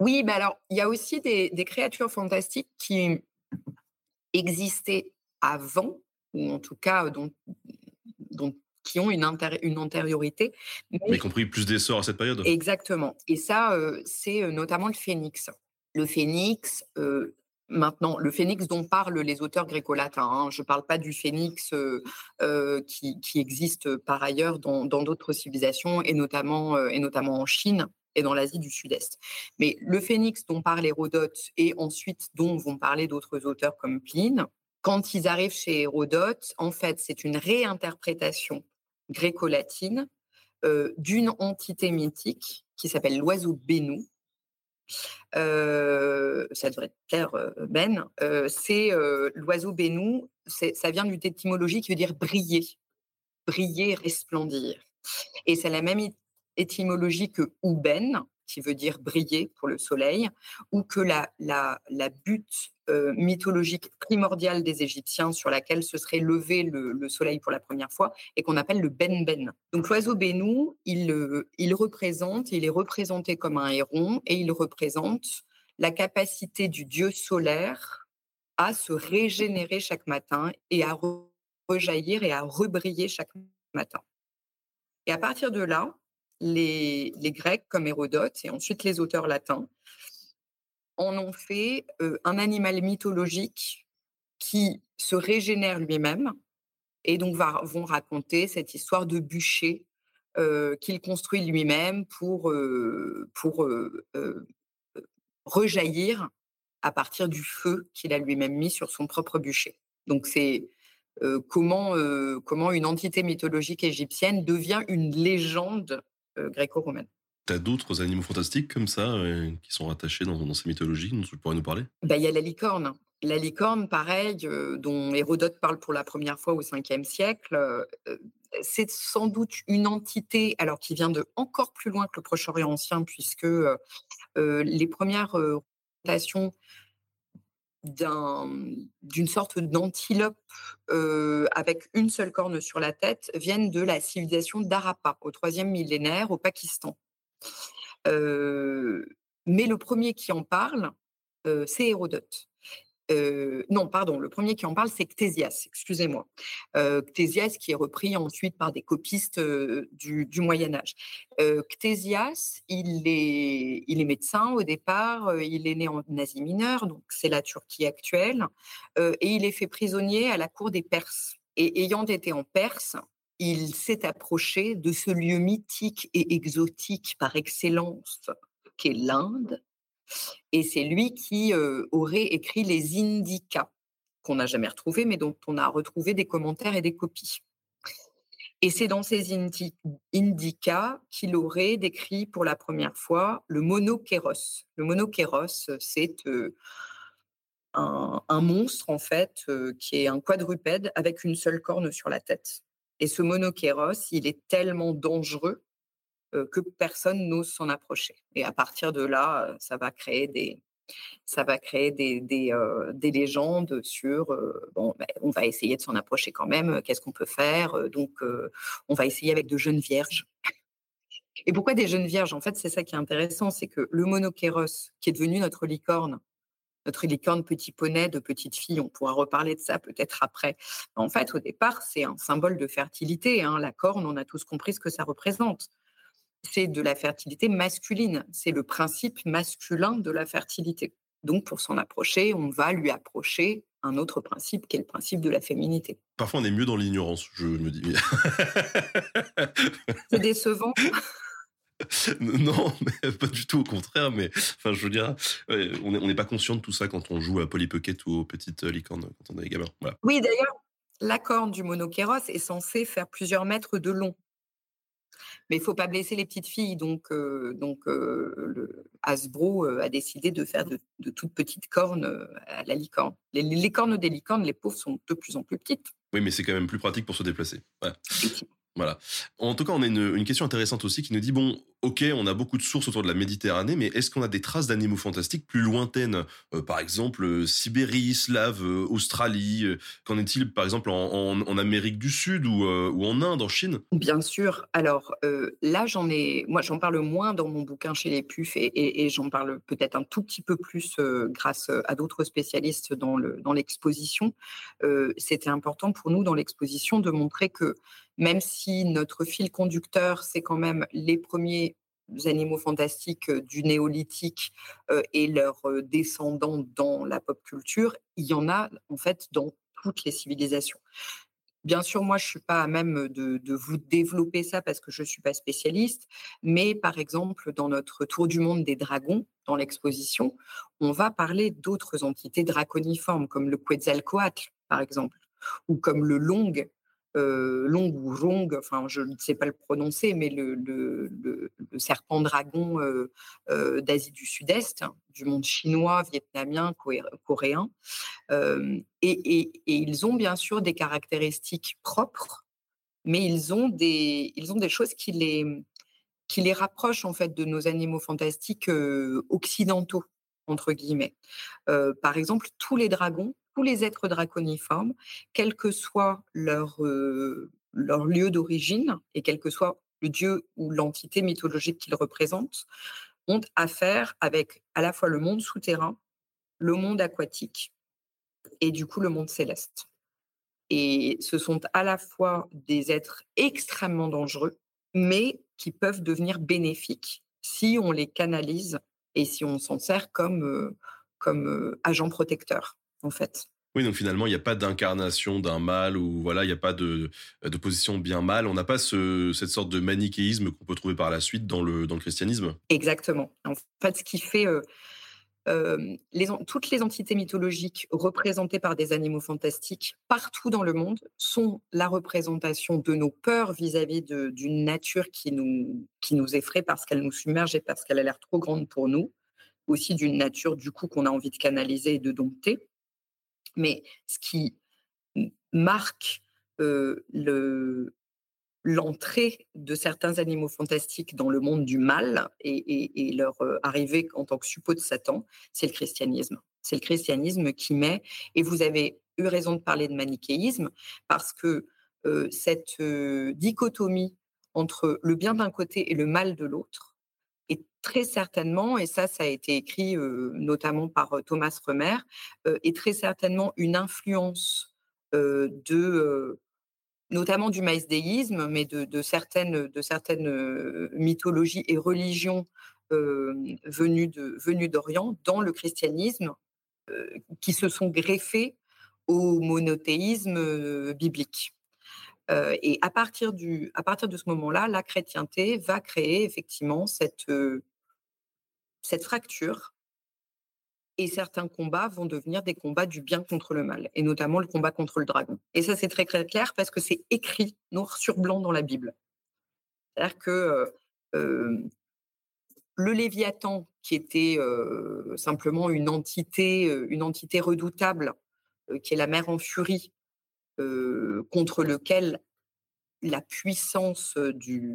Oui, mais alors, il y a aussi des, créatures fantastiques qui existaient avant, ou en tout cas dont, qui ont une, une antériorité. Mais, qui ont pris plus d'essor à cette période. Exactement. Et ça, euh, c'est notamment le phénix. Le phénix, euh, maintenant, le phénix dont parlent les auteurs gréco-latins. Hein. Je ne parle pas du phénix qui, existe par ailleurs dans d'autres civilisations, et notamment, et notamment en Chine et dans l'Asie du Sud-Est. Mais le phénix dont parle Hérodote et ensuite dont vont parler d'autres auteurs comme Pline, quand ils arrivent chez Hérodote, en fait, c'est une réinterprétation gréco-latine euh, d'une entité mythique qui s'appelle l'oiseau Bénou. Euh, ça devrait être clair, euh, Ben. c'est l'oiseau Bénou, ça vient d'une étymologie qui veut dire briller, briller, resplendir. Et c'est la même étymologie que Ouben, qui veut dire briller pour le soleil, ou que la, la, la butte euh, mythologique primordiale des Égyptiens sur laquelle se serait levé le, soleil pour la première fois et qu'on appelle le Ben Ben. Donc l'oiseau Bénou, il, euh, il représente, il est représenté comme un héron et il représente la capacité du dieu solaire à se régénérer chaque matin et à rejaillir et à rebriller chaque matin. Et à partir de là, les, Grecs comme Hérodote et ensuite les auteurs latins en ont fait un animal mythologique qui se régénère lui-même et donc vont raconter cette histoire de bûcher qu'il construit lui-même pour, pour rejaillir à partir du feu qu'il a lui-même mis sur son propre bûcher. Donc c'est comment, comment une entité mythologique égyptienne devient une légende gréco-romaine. T'as d'autres animaux fantastiques comme ça euh, qui sont rattachés dans, ces mythologies dont tu pourrais nous parler? Bah, Il y a la licorne. La licorne, pareil, euh, dont Hérodote parle pour la première fois au 5e siècle, euh, c'est sans doute une entité, alors qui vient de encore plus loin que le Proche-Orient ancien, puisque les premières représentations d'une sorte d'antilope avec une seule corne sur la tête viennent de la civilisation d'Arapa au troisième millénaire au Pakistan mais le premier qui en parle, c'est Hérodote. Non, pardon, le premier qui en parle, c'est Ctésias, excusez-moi. Ctésias qui est repris ensuite par des copistes du, Moyen Âge. Ctésias, il est, il est médecin au départ, il est né en Asie mineure, donc c'est la Turquie actuelle, et il est fait prisonnier à la cour des Perses. Et ayant été en Perse, il s'est approché de ce lieu mythique et exotique par excellence qu'est l'Inde. Et c'est lui qui aurait écrit les Indicas, qu'on n'a jamais retrouvés, mais dont on a retrouvé des commentaires et des copies. Et c'est dans ces Indicas qu'il aurait décrit pour la première fois le monokéros. Le monokéros, c'est un, un, monstre, en fait, qui est un quadrupède avec une seule corne sur la tête. Et ce monokéros, il est tellement dangereux que personne n'ose s'en approcher. Et à partir de là, ça va créer des, ça va créer des, des, des légendes sur bon, ben, on va essayer de s'en approcher quand même, qu'est-ce qu'on peut faire Donc, on va essayer avec de jeunes vierges. Et pourquoi des jeunes vierges? En fait, c'est ça qui est intéressant, c'est que le monokéros, qui est devenu notre licorne, notre licorne petit poney de petite fille, on pourra reparler de ça peut-être après. En fait, au départ, c'est un symbole de fertilité. Hein. La corne, on a tous compris ce que ça représente. C'est de la fertilité masculine. C'est le principe masculin de la fertilité. Donc, pour s'en approcher, on va lui approcher un autre principe qui est le principe de la féminité. Parfois, on est mieux dans l'ignorance, je me dis. <laughs> C'est décevant. <laughs> non, mais pas du tout, au contraire. Mais enfin, je veux dire, on n'est pas conscient de tout ça quand on joue à Polly Pocket ou aux petites licornes quand on est gamin. Oui, d'ailleurs, la corne du monokéros est censée faire plusieurs mètres de long. Mais il faut pas blesser les petites filles, donc, euh, donc euh, le Hasbro euh, a décidé de faire de, toutes petites cornes à la licorne. Les, les, cornes des licornes, les pauvres, sont de plus en plus petites. Oui, mais c'est quand même plus pratique pour se déplacer. Ouais. Voilà. En tout cas, on a une, question intéressante aussi qui nous dit bon, ok, on a beaucoup de sources autour de la Méditerranée, mais est-ce qu'on a des traces d'animaux fantastiques plus lointaines euh, Par exemple, euh, Sibérie, Slave, euh, Australie. Qu'en est-il, par exemple, en, Amérique du Sud ou, en Inde, en Chine? Bien sûr. Alors là, j'en ai, moi, j'en parle moins dans mon bouquin chez les Pufs et, j'en parle peut-être un tout petit peu plus grâce à d'autres spécialistes dans le dans l'exposition. C'était important pour nous dans l'exposition de montrer que même si notre fil conducteur, c'est quand même les premiers animaux fantastiques du néolithique et leurs descendants dans la pop culture, il y en a en fait dans toutes les civilisations. Bien sûr, moi, je ne suis pas à même de, de, vous développer ça parce que je ne suis pas spécialiste, mais par exemple, dans notre tour du monde des dragons, dans l'exposition, on va parler d'autres entités draconiformes, comme le Quetzalcoatl, par exemple, ou comme le Long, euh, long ou Rong, enfin je ne sais pas le prononcer, mais le, serpent dragon euh, euh, d'Asie du Sud-Est, du monde chinois, vietnamien, coréen. Et, ils ont bien sûr des caractéristiques propres, mais ils ont des, ils ont des choses qui les, qui les rapproche en fait de nos animaux fantastiques occidentaux entre guillemets. par exemple, tous les dragons, tous les êtres draconiformes, quel que soit leur leur lieu d'origine et quel que soit le dieu ou l'entité mythologique qu'ils représentent, ont affaire avec à la fois le monde souterrain, le monde aquatique et du coup le monde céleste. Et ce sont à la fois des êtres extrêmement dangereux, mais qui peuvent devenir bénéfiques si on les canalise et si on s'en sert comme, euh, comme euh, agent protecteur, en fait. Oui, donc finalement, il n'y a pas d'incarnation d'un mal ou voilà, il n'y a pas de, de position bien-mal. On n'a pas ce, cette sorte de manichéisme qu'on peut trouver par la suite dans le, dans le christianisme. Exactement. En fait, ce qui fait euh, euh, les, toutes les entités mythologiques représentées par des animaux fantastiques partout dans le monde sont la représentation de nos peurs vis-à-vis d'une nature qui nous, qui nous effraie parce qu'elle nous submerge et parce qu'elle a l'air trop grande pour nous, aussi d'une nature du coup qu'on a envie de canaliser et de dompter. Mais ce qui marque le, l'entrée de certains animaux fantastiques dans le monde du mal et, leur arrivée en tant que suppôt de Satan, c'est le christianisme. C'est le christianisme qui met, et vous avez eu raison de parler de manichéisme, parce que cette dichotomie entre le bien d'un côté et le mal de l'autre très certainement, et ça, ça a été écrit notamment par Thomas Remer, est très certainement une influence de notamment du maïsdéisme, mais de, certaines, de certaines euh, mythologies et religions euh, venues, de, venues d'Orient dans le christianisme euh, qui se sont greffées au monothéisme biblique. et à partir, du, à partir de ce moment-là, la chrétienté va créer effectivement cette, cette fracture et certains combats vont devenir des combats du bien contre le mal, et notamment le combat contre le dragon. Et ça, c'est très, clair parce que c'est écrit noir sur blanc dans la Bible. C'est-à-dire que euh, euh, le Léviathan, qui était euh, simplement une entité, une entité redoutable, qui est la mer en furie, contre lequel la puissance, du,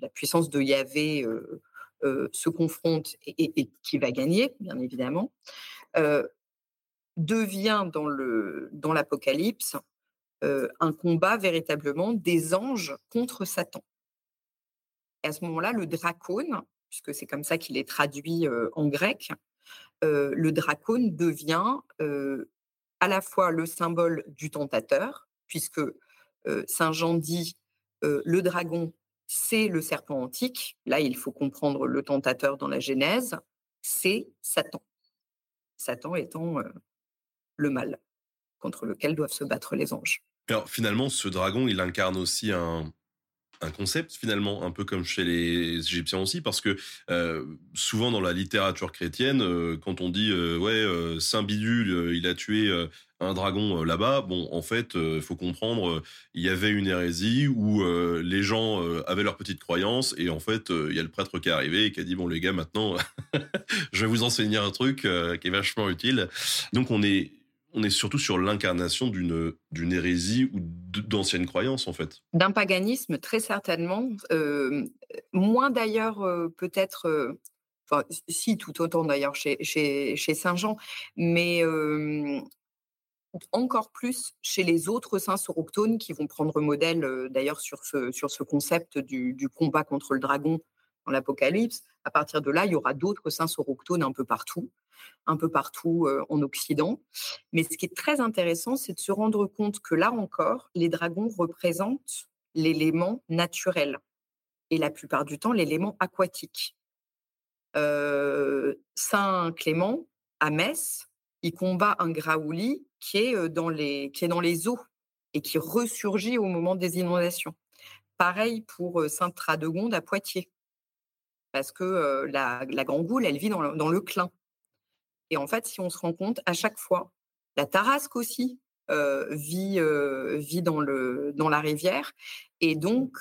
la puissance de Yahvé euh, se confronte et, qui va gagner, bien évidemment, euh, devient dans le dans l'Apocalypse euh, un combat véritablement des anges contre Satan. Et à ce moment-là, le dracone, puisque c'est comme ça qu'il est traduit en grec, le dracone devient à la fois le symbole du tentateur, puisque Saint Jean dit le dragon c'est le serpent antique. Là, il faut comprendre le tentateur dans la Genèse. C'est Satan. Satan étant euh, le mal contre lequel doivent se battre les anges. Alors finalement, ce dragon, il incarne aussi un, concept finalement, un peu comme chez les Égyptiens aussi, parce que euh, souvent dans la littérature chrétienne, euh, quand on dit ouais Saint Bidule, il a tué un dragon euh, là-bas, bon, en fait, euh, faut comprendre, euh, il y avait une hérésie où les gens avaient leurs petites croyances et en fait, il y a le prêtre qui est arrivé et qui a dit bon les gars, maintenant, <laughs> je vais vous enseigner un truc qui est vachement utile. Donc on est on est surtout sur l'incarnation d'une d'une hérésie ou d'anciennes croyances en fait. D'un paganisme très certainement, moins d'ailleurs peut-être. Enfin, si, tout autant d'ailleurs chez, chez, Saint Jean, mais encore plus chez les autres saints saurochtones qui vont prendre modèle euh, d'ailleurs sur ce, sur ce concept du, combat contre le dragon dans l'Apocalypse. À partir de là, il y aura d'autres saints saurochtones un peu partout, un peu partout euh, en Occident. Mais ce qui est très intéressant, c'est de se rendre compte que là encore, les dragons représentent l'élément naturel et la plupart du temps l'élément aquatique. Euh, Saint Clément, à Metz, il combat un graouli qui est dans les, qui est dans les eaux et qui ressurgit au moment des inondations. Pareil pour Sainte Radegonde à Poitiers, parce que la, la Goule, elle vit dans le, dans le Clin. Et en fait, si on se rend compte, à chaque fois, la Tarasque aussi vit, vit dans, le, dans la rivière. Et donc,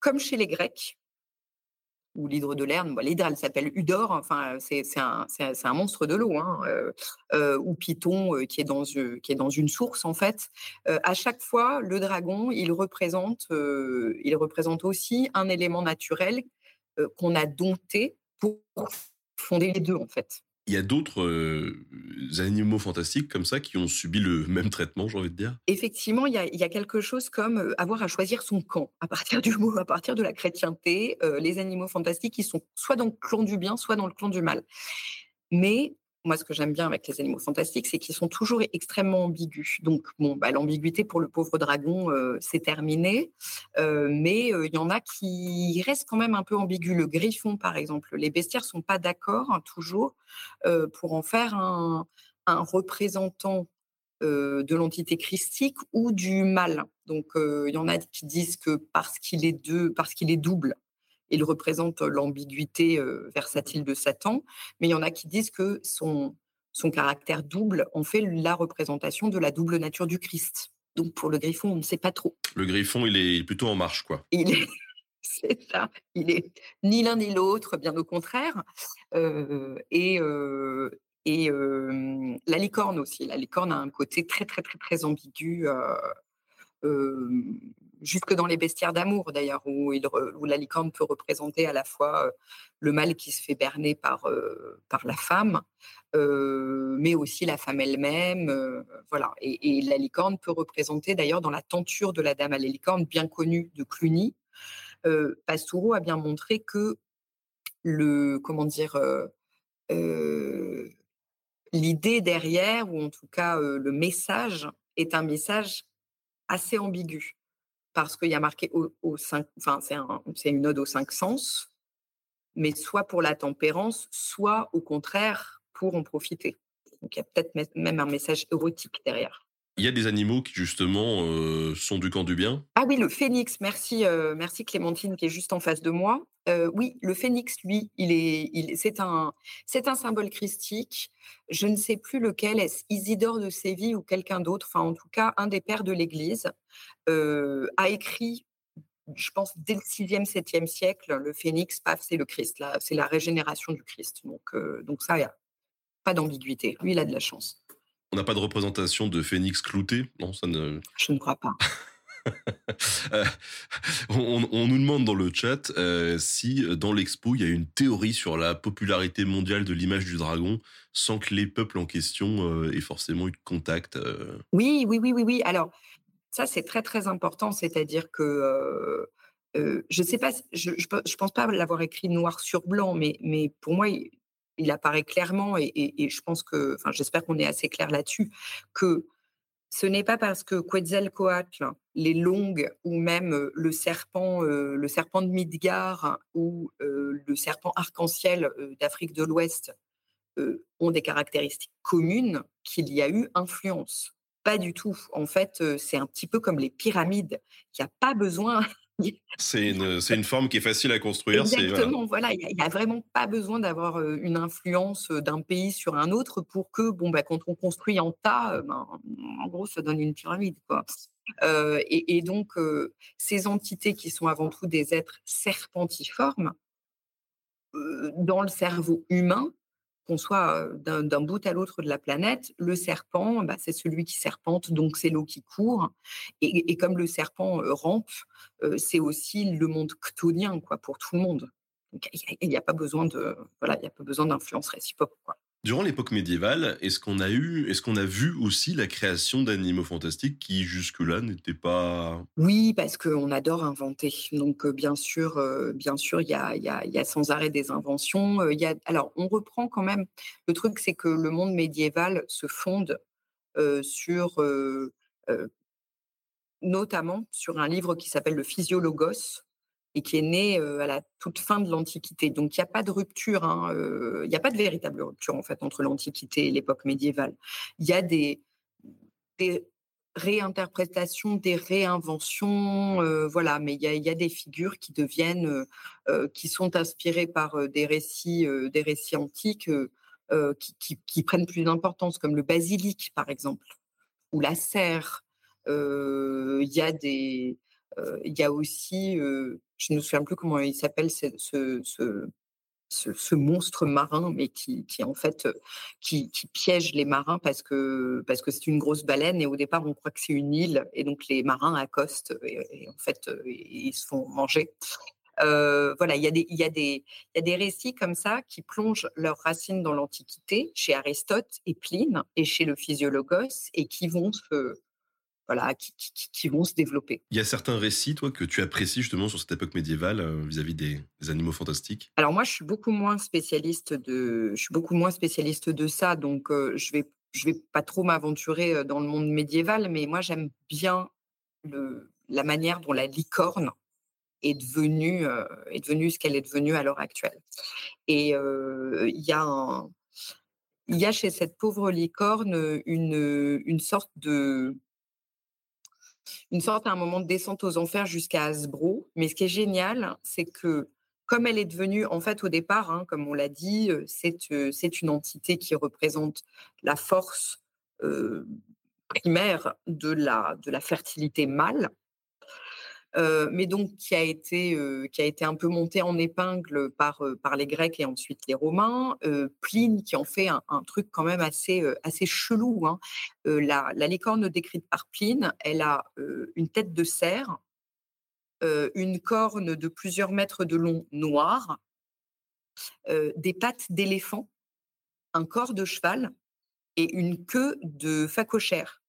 comme chez les Grecs, ou l'hydre de Lerne. l'hydre, elle s'appelle Udor, enfin, c'est un, un, monstre de l'eau, hein, ou Python, qui, est dans, qui est dans une source, en fait. à chaque fois, le dragon, il représente, il représente aussi un élément naturel qu'on a dompté pour fonder les deux, en fait. Il y a d'autres animaux fantastiques comme ça qui ont subi le <laughs> même traitement, j'ai envie de dire? Effectivement, il y a, quelque chose comme avoir à choisir son camp. À partir du mot, à partir de la chrétienté, les animaux fantastiques, ils sont soit dans le clan du bien, soit dans le clan du mal. Mais moi, ce que j'aime bien avec les animaux fantastiques, c'est qu'ils sont toujours extrêmement ambigus. Donc, bon, bah, l'ambiguïté pour le pauvre dragon, euh, c'est terminé. Euh, mais euh, il y en a qui restent quand même un peu ambigus. Le griffon, par exemple. Les bestiaires sont pas d'accord hein, toujours pour en faire un, représentant de l'entité christique ou du mal. Donc, il y en a qui disent que parce qu'il est deux, parce qu'il est double, il représente l'ambiguïté versatile de Satan, mais il y en a qui disent que son, son caractère double en fait la représentation de la double nature du Christ. Donc pour le griffon, on ne sait pas trop. Le griffon, il est plutôt en marche, quoi. Il est, <laughs> c'est ça. Il est ni l'un ni l'autre, bien au contraire. et et la licorne aussi. La licorne a un côté très très très très ambigu jusque dans les bestiaires d'amour d'ailleurs, où, la licorne peut représenter à la fois le mâle qui se fait berner par, par la femme, mais aussi la femme elle-même. voilà. Et, la licorne peut représenter d'ailleurs dans la tenture de la dame à la licorne, bien connue de Cluny. Pastoureau a bien montré que le comment dire l'idée derrière, ou en tout cas le message, est un message assez ambigu parce qu'il y a marqué au, 5, enfin c'est une ode aux cinq sens, mais soit pour la tempérance, soit au contraire pour en profiter. Donc il y a peut-être même un message érotique derrière. Il y a des animaux qui justement euh, sont du camp du bien? Ah oui, le phénix. Merci, euh, merci Clémentine qui est juste en face de moi. Euh, oui, le phénix, lui, il est, c'est un, c'est un symbole christique. Je ne sais plus lequel. Est-ce Isidore de Séville ou quelqu'un d'autre? Enfin, en tout cas, un des pères de l'Église a écrit je pense, dès le 6e, 7e siècle, le phénix, paf, c'est le Christ. Là, c'est la régénération du Christ. Donc, donc ça, n'y a pas d'ambiguïté. Lui, il a de la chance. On n'a pas de représentation de phénix clouté Non, ça ne. Je ne crois pas. <laughs> Euh, on, nous demande dans le chat euh, si euh, dans l'expo il y a une théorie sur la popularité mondiale de l'image du dragon sans que les peuples en question aient forcément eu de contact. Oui, oui, oui, oui, oui. Alors ça c'est très très important, c'est-à-dire que je sais pas, je, je, pense pas l'avoir écrit noir sur blanc, mais mais pour moi il apparaît clairement, et, je pense que, enfin, j'espère qu'on est assez clair là-dessus, que ce n'est pas parce que Quetzalcoatl, les longues ou même le serpent, le serpent de Midgard ou le serpent arc-en-ciel d'Afrique de l'Ouest ont des caractéristiques communes qu'il y a eu influence. Pas du tout. En fait, c'est un petit peu comme les pyramides. Il n'y a pas besoin c'est une, une, forme qui est facile à construire. Exactement, voilà, il n'y a, vraiment pas besoin d'avoir une influence d'un pays sur un autre pour que, bon, bah, quand on construit en tas, ben, en gros, ça donne une pyramide. Quoi. et, donc, ces entités qui sont avant tout des êtres serpentiformes, dans le cerveau humain, qu'on soit d'un bout à l'autre de la planète, le serpent, bah, c'est celui qui serpente, donc c'est l'eau qui court. Et, comme le serpent rampe, c'est aussi le monde chtonien quoi, pour tout le monde. il n'y a, pas besoin de voilà, il a pas besoin d'influence réciproque. Quoi. Durant l'époque médiévale, est-ce qu'on a eu, est-ce qu'on a vu aussi la création d'animaux fantastiques qui jusque-là n'étaient pas Oui, parce qu'on adore inventer. Donc bien sûr, bien sûr, il y a, sans arrêt des inventions. Il y a, alors on reprend quand même. Le truc, c'est que le monde médiéval se fonde sur notamment sur un livre qui s'appelle le Physiologos, et qui est né à la toute fin de l'Antiquité. Donc il n'y a pas de rupture, hein, il n'y a pas de véritable rupture en fait entre l'Antiquité et l'époque médiévale. Il y a des, réinterprétations, des réinventions, voilà, mais il y, a, des figures qui deviennent, qui sont inspirées par des récits, des récits antiques qui, prennent plus d'importance, comme le basilic par exemple, ou la serre. Il y a il y a aussi, je ne me souviens plus comment il s'appelle, ce, monstre marin, mais qui, en fait, qui, qui, piège les marins parce que parce que c'est une grosse baleine et au départ on croit que c'est une île et donc les marins accostent et, en fait ils se font manger. voilà, il y, a des, il, y a des, il y a des récits comme ça qui plongent leurs racines dans l'Antiquité, chez Aristote et Pline, et chez le physiologos, et qui vont se, voilà, qui, vont se développer. Il y a certains récits, toi, que tu apprécies justement sur cette époque médiévale euh, vis-à-vis des, animaux fantastiques? Alors moi, je suis beaucoup moins spécialiste de, je suis beaucoup moins spécialiste de ça, donc euh, je vais, je vais pas trop m'aventurer euh, dans le monde médiéval, mais moi j'aime bien le, la manière dont la licorne est devenue, est devenue ce qu'elle est devenue à l'heure actuelle. Et il y a il y a chez cette pauvre licorne une, une sorte de, une sorte à un moment de descente aux enfers jusqu'à Hasbro. Mais ce qui est génial, c'est que comme elle est devenue, en fait, au départ, hein, comme on l'a dit, c'est une entité qui représente la force primaire de la, de la fertilité mâle mais donc qui a été qui a été un peu monté en épingle par par les Grecs et ensuite les Romains. Pline qui en fait un, truc quand même assez assez chelou. Hein. La, la, licorne décrite par Pline, elle a une tête de cerf, une corne de plusieurs mètres de long noire, des pattes d'éléphant, un corps de cheval et une queue de phacochère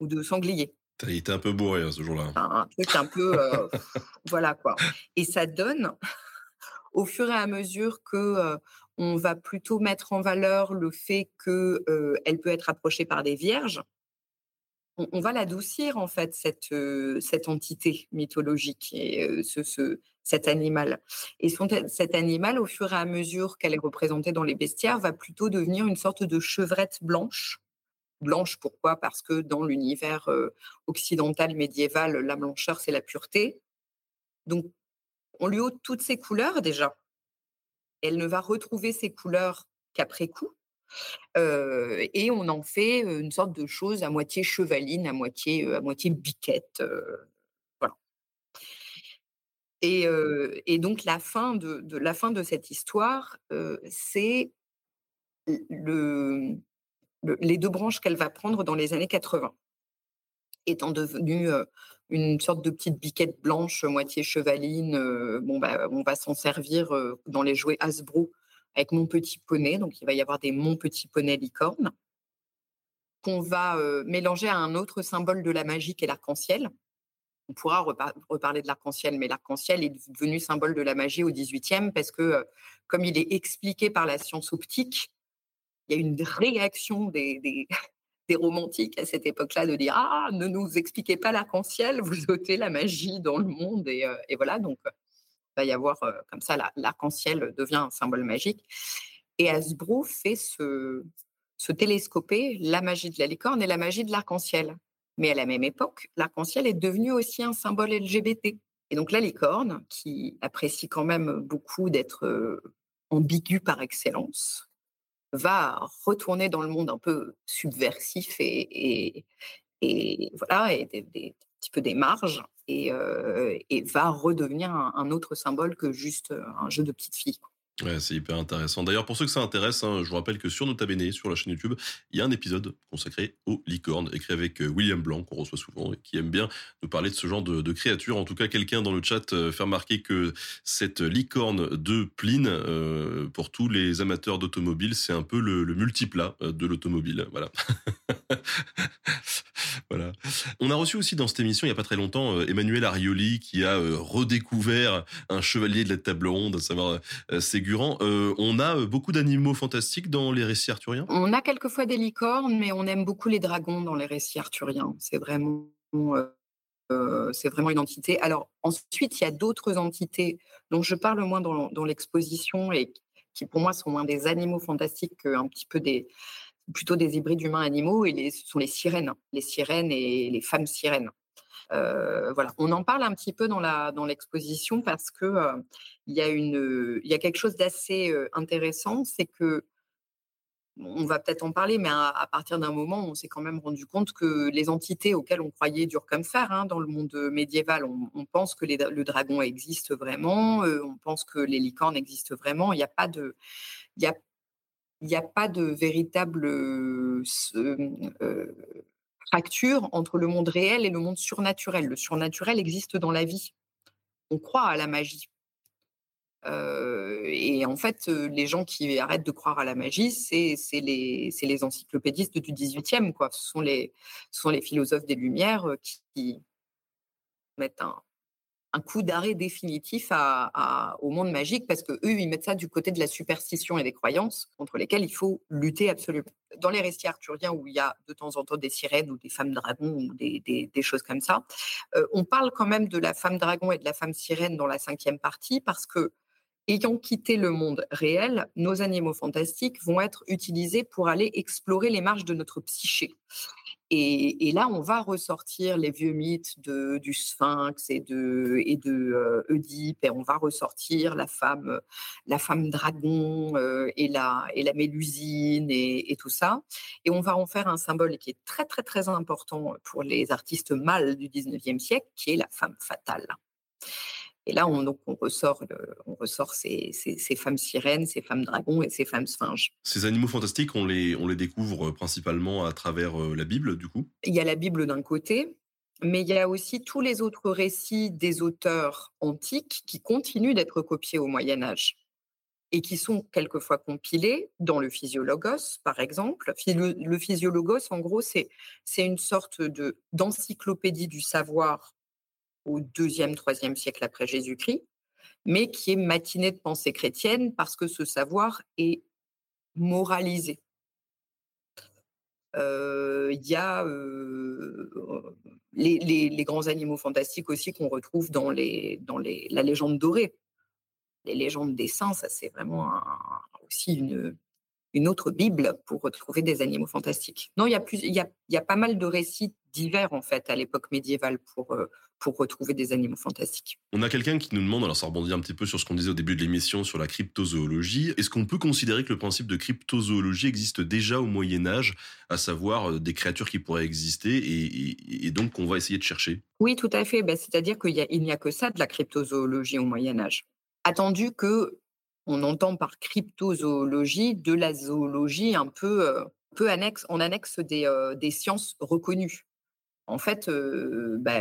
ou de sanglier. Il était un peu bourré hein, ce jour-là. Un, truc un peu. Euh, voilà quoi. Et ça donne, au fur et à mesure que. Euh, on va plutôt mettre en valeur le fait qu'elle euh, peut être approchée par des vierges. On, va l'adoucir en fait cette cette entité mythologique et ce, cet animal. Et cet animal, au fur et à mesure qu'elle est représentée dans les bestiaires, va plutôt devenir une sorte de chevrette blanche blanche. Pourquoi? Parce que dans l'univers occidental médiéval, la blancheur, c'est la pureté. Donc, on lui ôte toutes ses couleurs déjà. Elle ne va retrouver ses couleurs qu'après coup. et on en fait une sorte de chose à moitié chevaline, à moitié, à moitié biquette. voilà. Et, et, donc la fin de, de, la fin de cette histoire, c'est le, les deux branches qu'elle va prendre dans les années 80, étant devenue une sorte de petite biquette blanche, moitié chevaline. bon, bah, on va s'en servir dans les jouets Hasbro avec Mon Petit Poney. Donc, il va y avoir des Mon Petit Poney licorne qu'on va mélanger à un autre symbole de la magie qui est l'arc-en-ciel. On pourra reparler de l'arc-en-ciel, mais l'arc-en-ciel est devenu symbole de la magie au 18e parce que, comme il est expliqué par la science optique, il y a une réaction <laughs> des, romantiques à cette époque-là de dire Ah, ne nous expliquez pas l'arc-en-ciel, vous ôtez la magie dans le monde. Et, euh, voilà, donc il va y avoir euh, comme ça, l'arc-en-ciel devient un symbole magique. Et Hasbro fait se, se télescoper la magie de la licorne et la magie de l'arc-en-ciel. Mais à la même époque, l'arc-en-ciel est devenu aussi un symbole LGBT. Et donc la licorne, qui apprécie quand même beaucoup d'être euh, ambiguë par excellence, va retourner dans le monde un peu subversif et, voilà, et des, petit peu des marges, et, et va redevenir un, autre symbole que juste un jeu de petite fille. C'est hyper intéressant. D'ailleurs, pour ceux que ça intéresse, hein, je vous rappelle que sur Nota Bene, sur la chaîne YouTube, il y a un épisode consacré aux licornes, écrit avec euh, William Blanc, qu'on reçoit souvent, et qui aime bien nous parler de ce genre de, créatures. En tout cas, quelqu'un dans le chat euh, fait remarquer que cette licorne de Pline, euh, pour tous les amateurs d'automobile, c'est un peu le, le multiplat de l'automobile. Voilà. <laughs> voilà. On a reçu aussi dans cette émission, il n'y a pas très longtemps, Emmanuel Arioli, qui a redécouvert un chevalier de la table ronde, à savoir euh, on a euh, beaucoup d'animaux fantastiques dans les récits arthuriens? On a quelquefois des licornes, mais on aime beaucoup les dragons dans les récits arthuriens. C'est vraiment, euh, vraiment une entité. Alors ensuite, il y a d'autres entités dont je parle moins dans, l'exposition et qui pour moi sont moins des animaux fantastiques qu'un petit peu des plutôt des hybrides humains animaux et ce sont les sirènes, les sirènes et les femmes sirènes. Voilà, on en parle un petit peu dans dans l'exposition parce que il y a une il y a quelque chose d'assez intéressant, c'est que on va peut-être en parler, mais à, partir d'un moment, on s'est quand même rendu compte que les entités auxquelles on croyait dur comme fer hein, dans le monde médiéval, on, pense que le dragon existe vraiment, on pense que les licornes existent vraiment. Il n'y a pas de, il y a, il a pas de véritable fracture entre le monde réel et le monde surnaturel. Le surnaturel existe dans la vie. on croit à la magie. Et en fait, les gens qui arrêtent de croire à la magie, c'est les, encyclopédistes du 18e. Quoi. Ce, sont les, philosophes des Lumières qui mettent un, coup d'arrêt définitif au monde magique parce que eux, ils mettent ça du côté de la superstition et des croyances contre lesquelles il faut lutter absolument. Dans les récits arthuriens où il y a de temps en temps des sirènes ou des femmes dragons ou des, choses comme ça, euh, on parle quand même de la femme dragon et de la femme sirène dans la cinquième partie parce que ayant quitté le monde réel, nos animaux fantastiques vont être utilisés pour aller explorer les marges de notre psyché. Et, là, on va ressortir les vieux mythes de, du Sphinx et de, et de euh, Oedipe, et on va ressortir la femme, la femme dragon euh, et, la, et la mélusine et, tout ça. Et on va en faire un symbole qui est très, très, très important pour les artistes mâles du 19e siècle, qui est la femme fatale. Et là, on, donc, on ressort, on ressort ces, femmes sirènes, ces femmes dragons et ces femmes sphinges. Ces animaux fantastiques, on les, on les découvre principalement à travers euh, la Bible, du coup? Il y a la Bible d'un côté, mais il y a aussi tous les autres récits des auteurs antiques qui continuent d'être copiés au Moyen Âge et qui sont quelquefois compilés dans le Physiologos, par exemple. Le Physiologos, en gros, c'est une sorte d'encyclopédie du savoir au deuxième, troisième siècle après Jésus-Christ, mais qui est matinée de pensée chrétienne parce que ce savoir est moralisé. Euh, il y a euh, les, grands animaux fantastiques aussi qu'on retrouve dans, les, dans les, la légende dorée. Les légendes des saints, ça c'est vraiment aussi une, une autre Bible pour retrouver des animaux fantastiques. Non, il y a, plus, il y a, il y a pas mal de récits divers en fait à l'époque médiévale pour, euh, pour retrouver des animaux fantastiques. On a quelqu'un qui nous demande, alors ça rebondit un petit peu sur ce qu'on disait au début de l'émission sur la cryptozoologie, est-ce qu'on peut considérer que le principe de cryptozoologie existe déjà au Moyen Âge, à savoir euh, des créatures qui pourraient exister et, et, donc qu'on va essayer de chercher? Oui, tout à fait. Ben, c'est-à-dire qu'il n'y a, a que ça de la cryptozoologie au Moyen Âge. Attendu que on entend par cryptozoologie de la zoologie un peu, euh, peu annexe, en annexe des, euh, des sciences reconnues. En fait, euh, bah,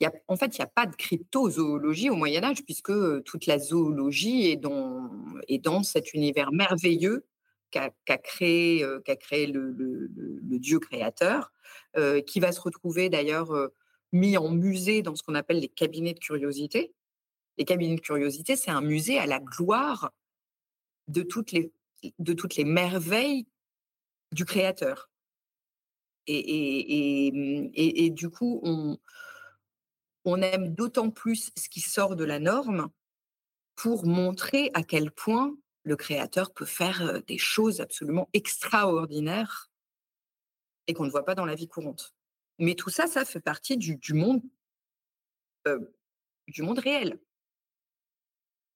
y a, en fait, il n'y a pas de cryptozoologie au Moyen Âge puisque toute la zoologie est dans, cet univers merveilleux qu'a créé, le, le, Dieu créateur, qui va se retrouver d'ailleurs mis en musée dans ce qu'on appelle les cabinets de curiosité les cabinets de curiosité, c'est un musée à la gloire de toutes les, merveilles du créateur. Et, et du coup, on, aime d'autant plus ce qui sort de la norme pour montrer à quel point le créateur peut faire des choses absolument extraordinaires et qu'on ne voit pas dans la vie courante. Mais tout ça, ça fait partie du monde réel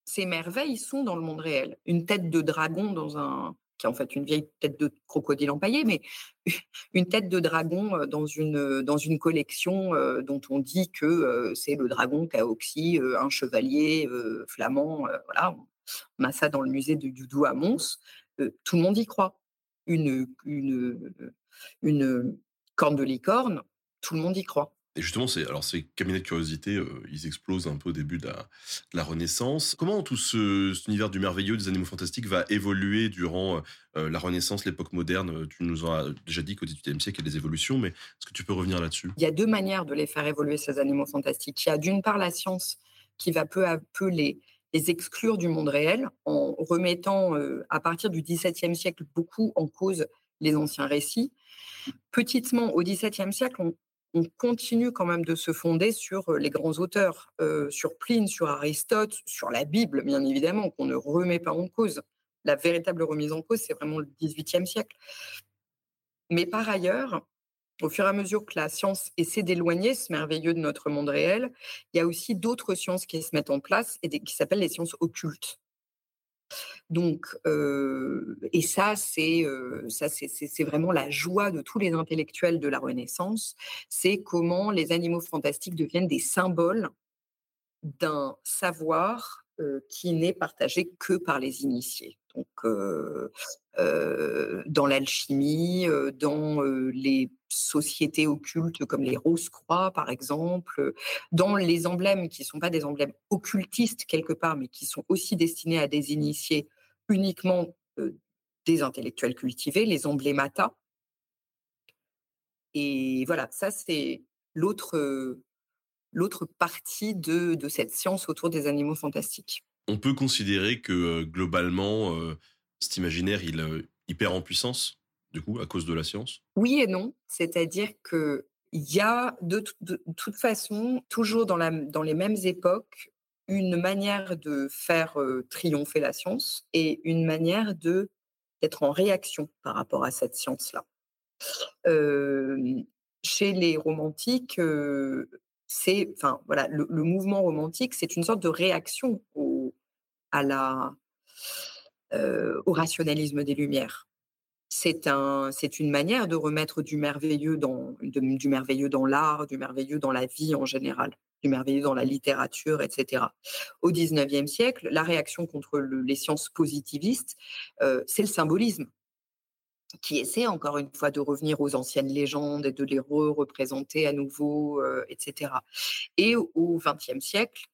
ces merveilles sont dans le monde réel. Une tête de dragon dans un qui est en fait une vieille tête de crocodile empaillée, mais <laughs> une tête de dragon euh, dans une, euh, dans une collection euh, dont on dit que c'est le dragon Kaoxy, un chevalier flamand. Voilà, on a ça dans le musée de Doudou à Mons. Tout le monde y croit. Une, une corne de licorne, tout le monde y croit. Et justement, c'est alors ces cabinets de curiosité, euh, ils explosent un peu au début de la, Renaissance. Comment tout ce, cet univers du merveilleux des animaux fantastiques va évoluer durant euh, la Renaissance, l'époque moderne? Tu nous as déjà dit qu'au XVIIIe siècle, il y a des évolutions, mais est-ce que tu peux revenir là-dessus? Il y a deux manières de les faire évoluer, ces animaux fantastiques. Il y a d'une part la science qui va peu à peu les, exclure du monde réel en remettant, euh, à partir du XVIIe siècle, beaucoup en cause les anciens récits. Petitement, au XVIIe siècle, on, on continue quand même de se fonder sur les grands auteurs, sur Pline, sur Aristote, sur la Bible, bien évidemment, qu'on ne remet pas en cause. La véritable remise en cause, c'est vraiment le XVIIIe siècle. Mais par ailleurs, au fur et à mesure que la science essaie d'éloigner ce merveilleux de notre monde réel, il y a aussi d'autres sciences qui se mettent en place et qui s'appellent les sciences occultes. Donc, et ça, c'est vraiment la joie de tous les intellectuels de la Renaissance. C'est comment les animaux fantastiques deviennent des symboles d'un savoir qui n'est partagé que par les initiés. Dans l'alchimie, dans les sociétés occultes comme les Rose-Croix, par exemple, dans les emblèmes qui ne sont pas des emblèmes occultistes quelque part, mais qui sont aussi destinés à des initiés uniquement des intellectuels cultivés, les emblémata. Et voilà, ça c'est l'autre partie de cette science autour des animaux fantastiques. On peut considérer que globalement, cet imaginaire, il, il perd en puissance, du coup, à cause de la science? Oui et non. C'est-à-dire que il y a de, toute façon, toujours dans, les mêmes époques, une manière de faire triompher la science et une manière de d'être en réaction par rapport à cette science-là. chez les romantiques, c'est, enfin voilà, le, mouvement romantique, c'est une sorte de réaction au, à la, au rationalisme des Lumières. C'est un, c'est une manière de remettre du merveilleux dans, du merveilleux dans l'art, du merveilleux dans la vie en général, du merveilleux dans la littérature, etc. Au XIXe siècle, la réaction contre les sciences positivistes, c'est le symbolisme qui essaie encore une fois de revenir aux anciennes légendes et de les re-représenter à nouveau, etc. Et au XXe siècle,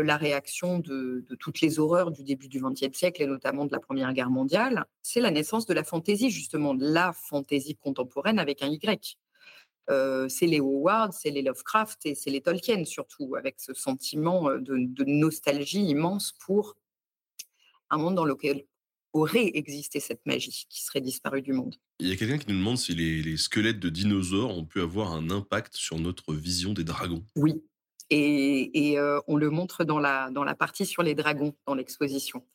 la réaction de, toutes les horreurs du début du XXe siècle et notamment de la Première Guerre mondiale, c'est la naissance de la fantaisie, justement, de la fantaisie contemporaine avec un Y. c'est les Howard, c'est les Lovecraft et c'est les Tolkien surtout, avec ce sentiment de, nostalgie immense pour un monde dans lequel aurait existé cette magie qui serait disparue du monde. Il y a quelqu'un qui nous demande si les squelettes de dinosaures ont pu avoir un impact sur notre vision des dragons. Oui, et, on le montre dans la, dans la partie sur les dragons, dans l'exposition.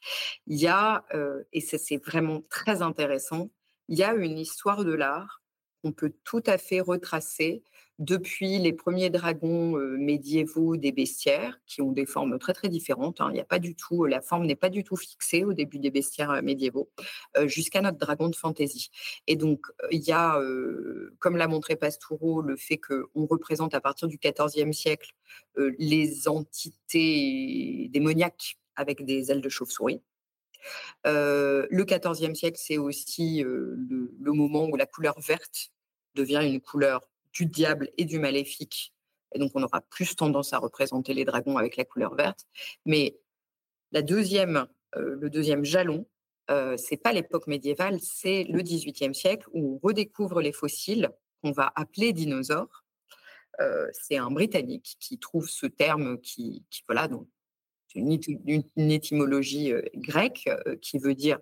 Il y a, et c'est vraiment très intéressant, il y a une histoire de l'art qu'on peut tout à fait retracer depuis les premiers dragons médiévaux des bestiaires, qui ont des formes très très différentes. Hein. Il a pas du tout, la forme n'est pas du tout fixée au début des bestiaires médiévaux, jusqu'à notre dragon de fantaisie. Et donc il y a, comme l'a montré Pastoureau, le fait qu'on représente à partir du XIVe siècle les entités démoniaques avec des ailes de chauve-souris. le XIVe siècle, c'est aussi le, moment où la couleur verte devient une couleur du diable et du maléfique. Et donc, on aura plus tendance à représenter les dragons avec la couleur verte. Mais la deuxième, euh, le deuxième jalon, euh, c'est pas l'époque médiévale, c'est le XVIIIe siècle où on redécouvre les fossiles qu'on va appeler dinosaures. Euh, c'est un Britannique qui trouve ce terme qui, voilà, donc une, une, étymologie euh, grecque qui veut dire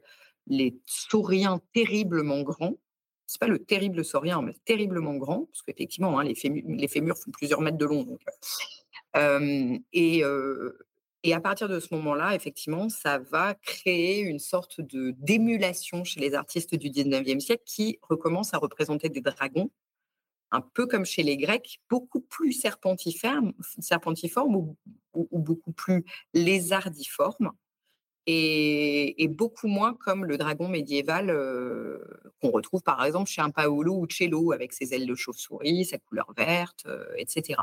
les sauriens terriblement grands c'est pas le terrible saurien, mais terriblement grand, parce qu'effectivement, hein, les, fémurs, font plusieurs mètres de long. Donc, euh, et, et, à partir de ce moment-là, effectivement, ça va créer une sorte de d'émulation chez les artistes du 19e siècle qui recommencent à représenter des dragons, un peu comme chez les Grecs, beaucoup plus serpentiformes, serpentiformes ou beaucoup plus lézardiformes et, beaucoup moins comme le dragon médiéval euh, qu'on retrouve par exemple chez un Paolo Uccello avec ses ailes de chauve-souris, sa couleur verte, euh, etc.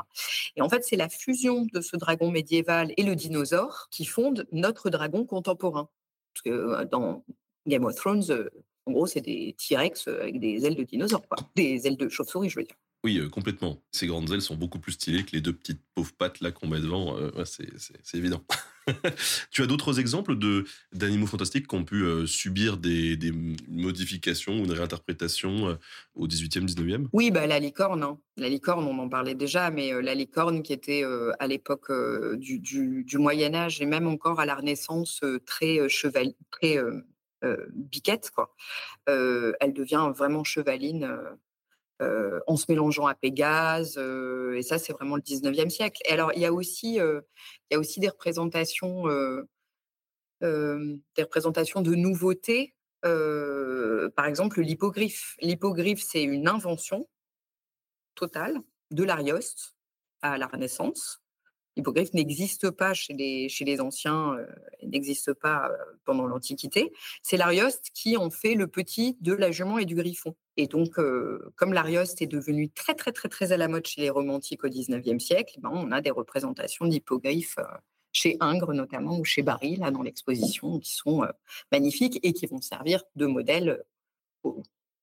Et en fait, c'est la fusion de ce dragon médiéval et le dinosaure qui fonde notre dragon contemporain. Parce que euh, dans Game of Thrones, en gros, c'est des T-Rex avec des ailes de dinosaure, quoi. des ailes de chauve-souris, je veux dire. Oui, complètement. Ces grandes ailes sont beaucoup plus stylées que les deux petites pauvres pattes là qu'on met devant. c'est évident. <laughs> tu as d'autres exemples de d'animaux fantastiques qui ont pu euh, subir des, modifications ou une réinterprétation euh, au 18e, 19e Oui, bah, la licorne. Hein. La licorne, on en parlait déjà, mais euh, la licorne qui était à l'époque du, du, Moyen Âge et même encore à la Renaissance très cheval, très biquette, quoi. elle devient vraiment chevaline. En se mélangeant à Pégase, et ça c'est vraiment le 19e siècle. Et alors il y a aussi il y a aussi des représentations, des représentations de nouveautés. par exemple, l'hippogriffe. L'hippogriffe, c'est une invention totale de l'Arioste à la Renaissance. L'hippogriffe n'existe pas chez les, anciens, n'existe pas pendant l'Antiquité. C'est l'Arioste qui en fait le petit de la jument et du griffon. Et donc, comme l'Arioste est devenu très, très, très, très à la mode chez les romantiques au XIXe siècle, ben, on a des représentations d'hippogriffes chez Ingres notamment ou chez Barry, dans l'exposition, qui sont magnifiques et qui vont servir de modèle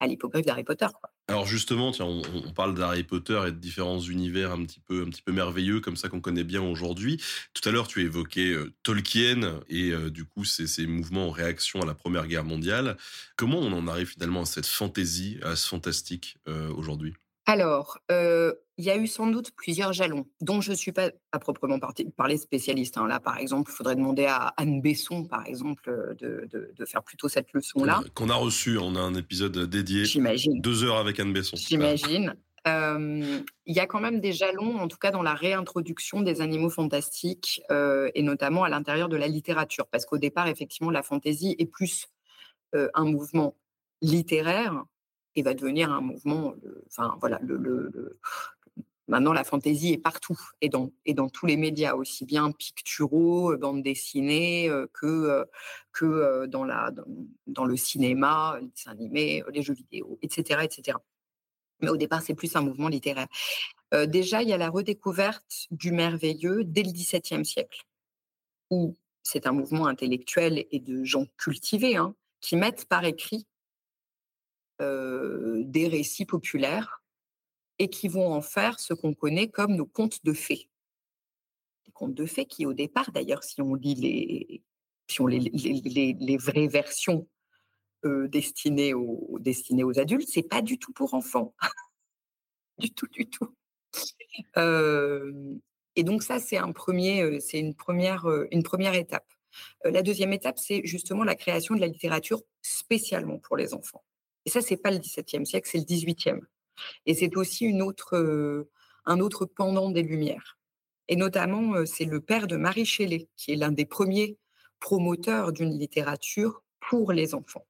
à l'hippogriffe d'Harry Potter. Alors justement, tiens, on, parle d'Harry Potter et de différents univers un petit peu, un petit peu merveilleux comme ça qu'on connaît bien aujourd'hui. Tout à l'heure, tu évoquais euh, Tolkien et euh, du coup ces, ces mouvements en réaction à la Première Guerre mondiale. Comment on en arrive finalement à cette fantaisie, à ce fantastique euh, aujourd'hui? Alors, il y a eu sans doute plusieurs jalons, dont je ne suis pas à proprement parler spécialiste. Hein. Là, par exemple, il faudrait demander à Anne Besson, par exemple, de, faire plutôt cette leçon-là. Qu'on a reçu, on a un épisode dédié. J'imagine. Deux heures avec Anne Besson. J'imagine. Il y a quand même des jalons, en tout cas dans la réintroduction des animaux fantastiques, et notamment à l'intérieur de la littérature, parce qu'au départ, effectivement, la fantaisie est plus un mouvement littéraire et va devenir un mouvement. Enfin, voilà, maintenant la fantaisie est partout et dans, et dans tous les médias, aussi bien picturaux, euh, bande dessinée, euh, que, euh, que dans, la, dans, le cinéma, les animés, les jeux vidéo, etc. etc. Mais au départ, c'est plus un mouvement littéraire. déjà, il y a la redécouverte du merveilleux dès le XVIIe siècle, où c'est un mouvement intellectuel et de gens cultivés hein, qui mettent par écrit des récits populaires et qui vont en faire ce qu'on connaît comme nos contes de fées. Les contes de fées qui, au départ, d'ailleurs, si on lit les, si on les, les, vraies versions destinées, aux, destinées aux adultes, c'est pas du tout pour enfants. <laughs> du tout, du tout. et donc ça, c'est un premier, c'est une première, une première étape. la deuxième étape, c'est justement la création de la littérature spécialement pour les enfants. Et ça, c'est pas le XVIIe siècle, c'est le XVIIIe. Et c'est aussi une autre, euh, un autre pendant des Lumières. Et notamment, euh, c'est le père de Marie Shelley, qui est l'un des premiers promoteurs d'une littérature pour les enfants.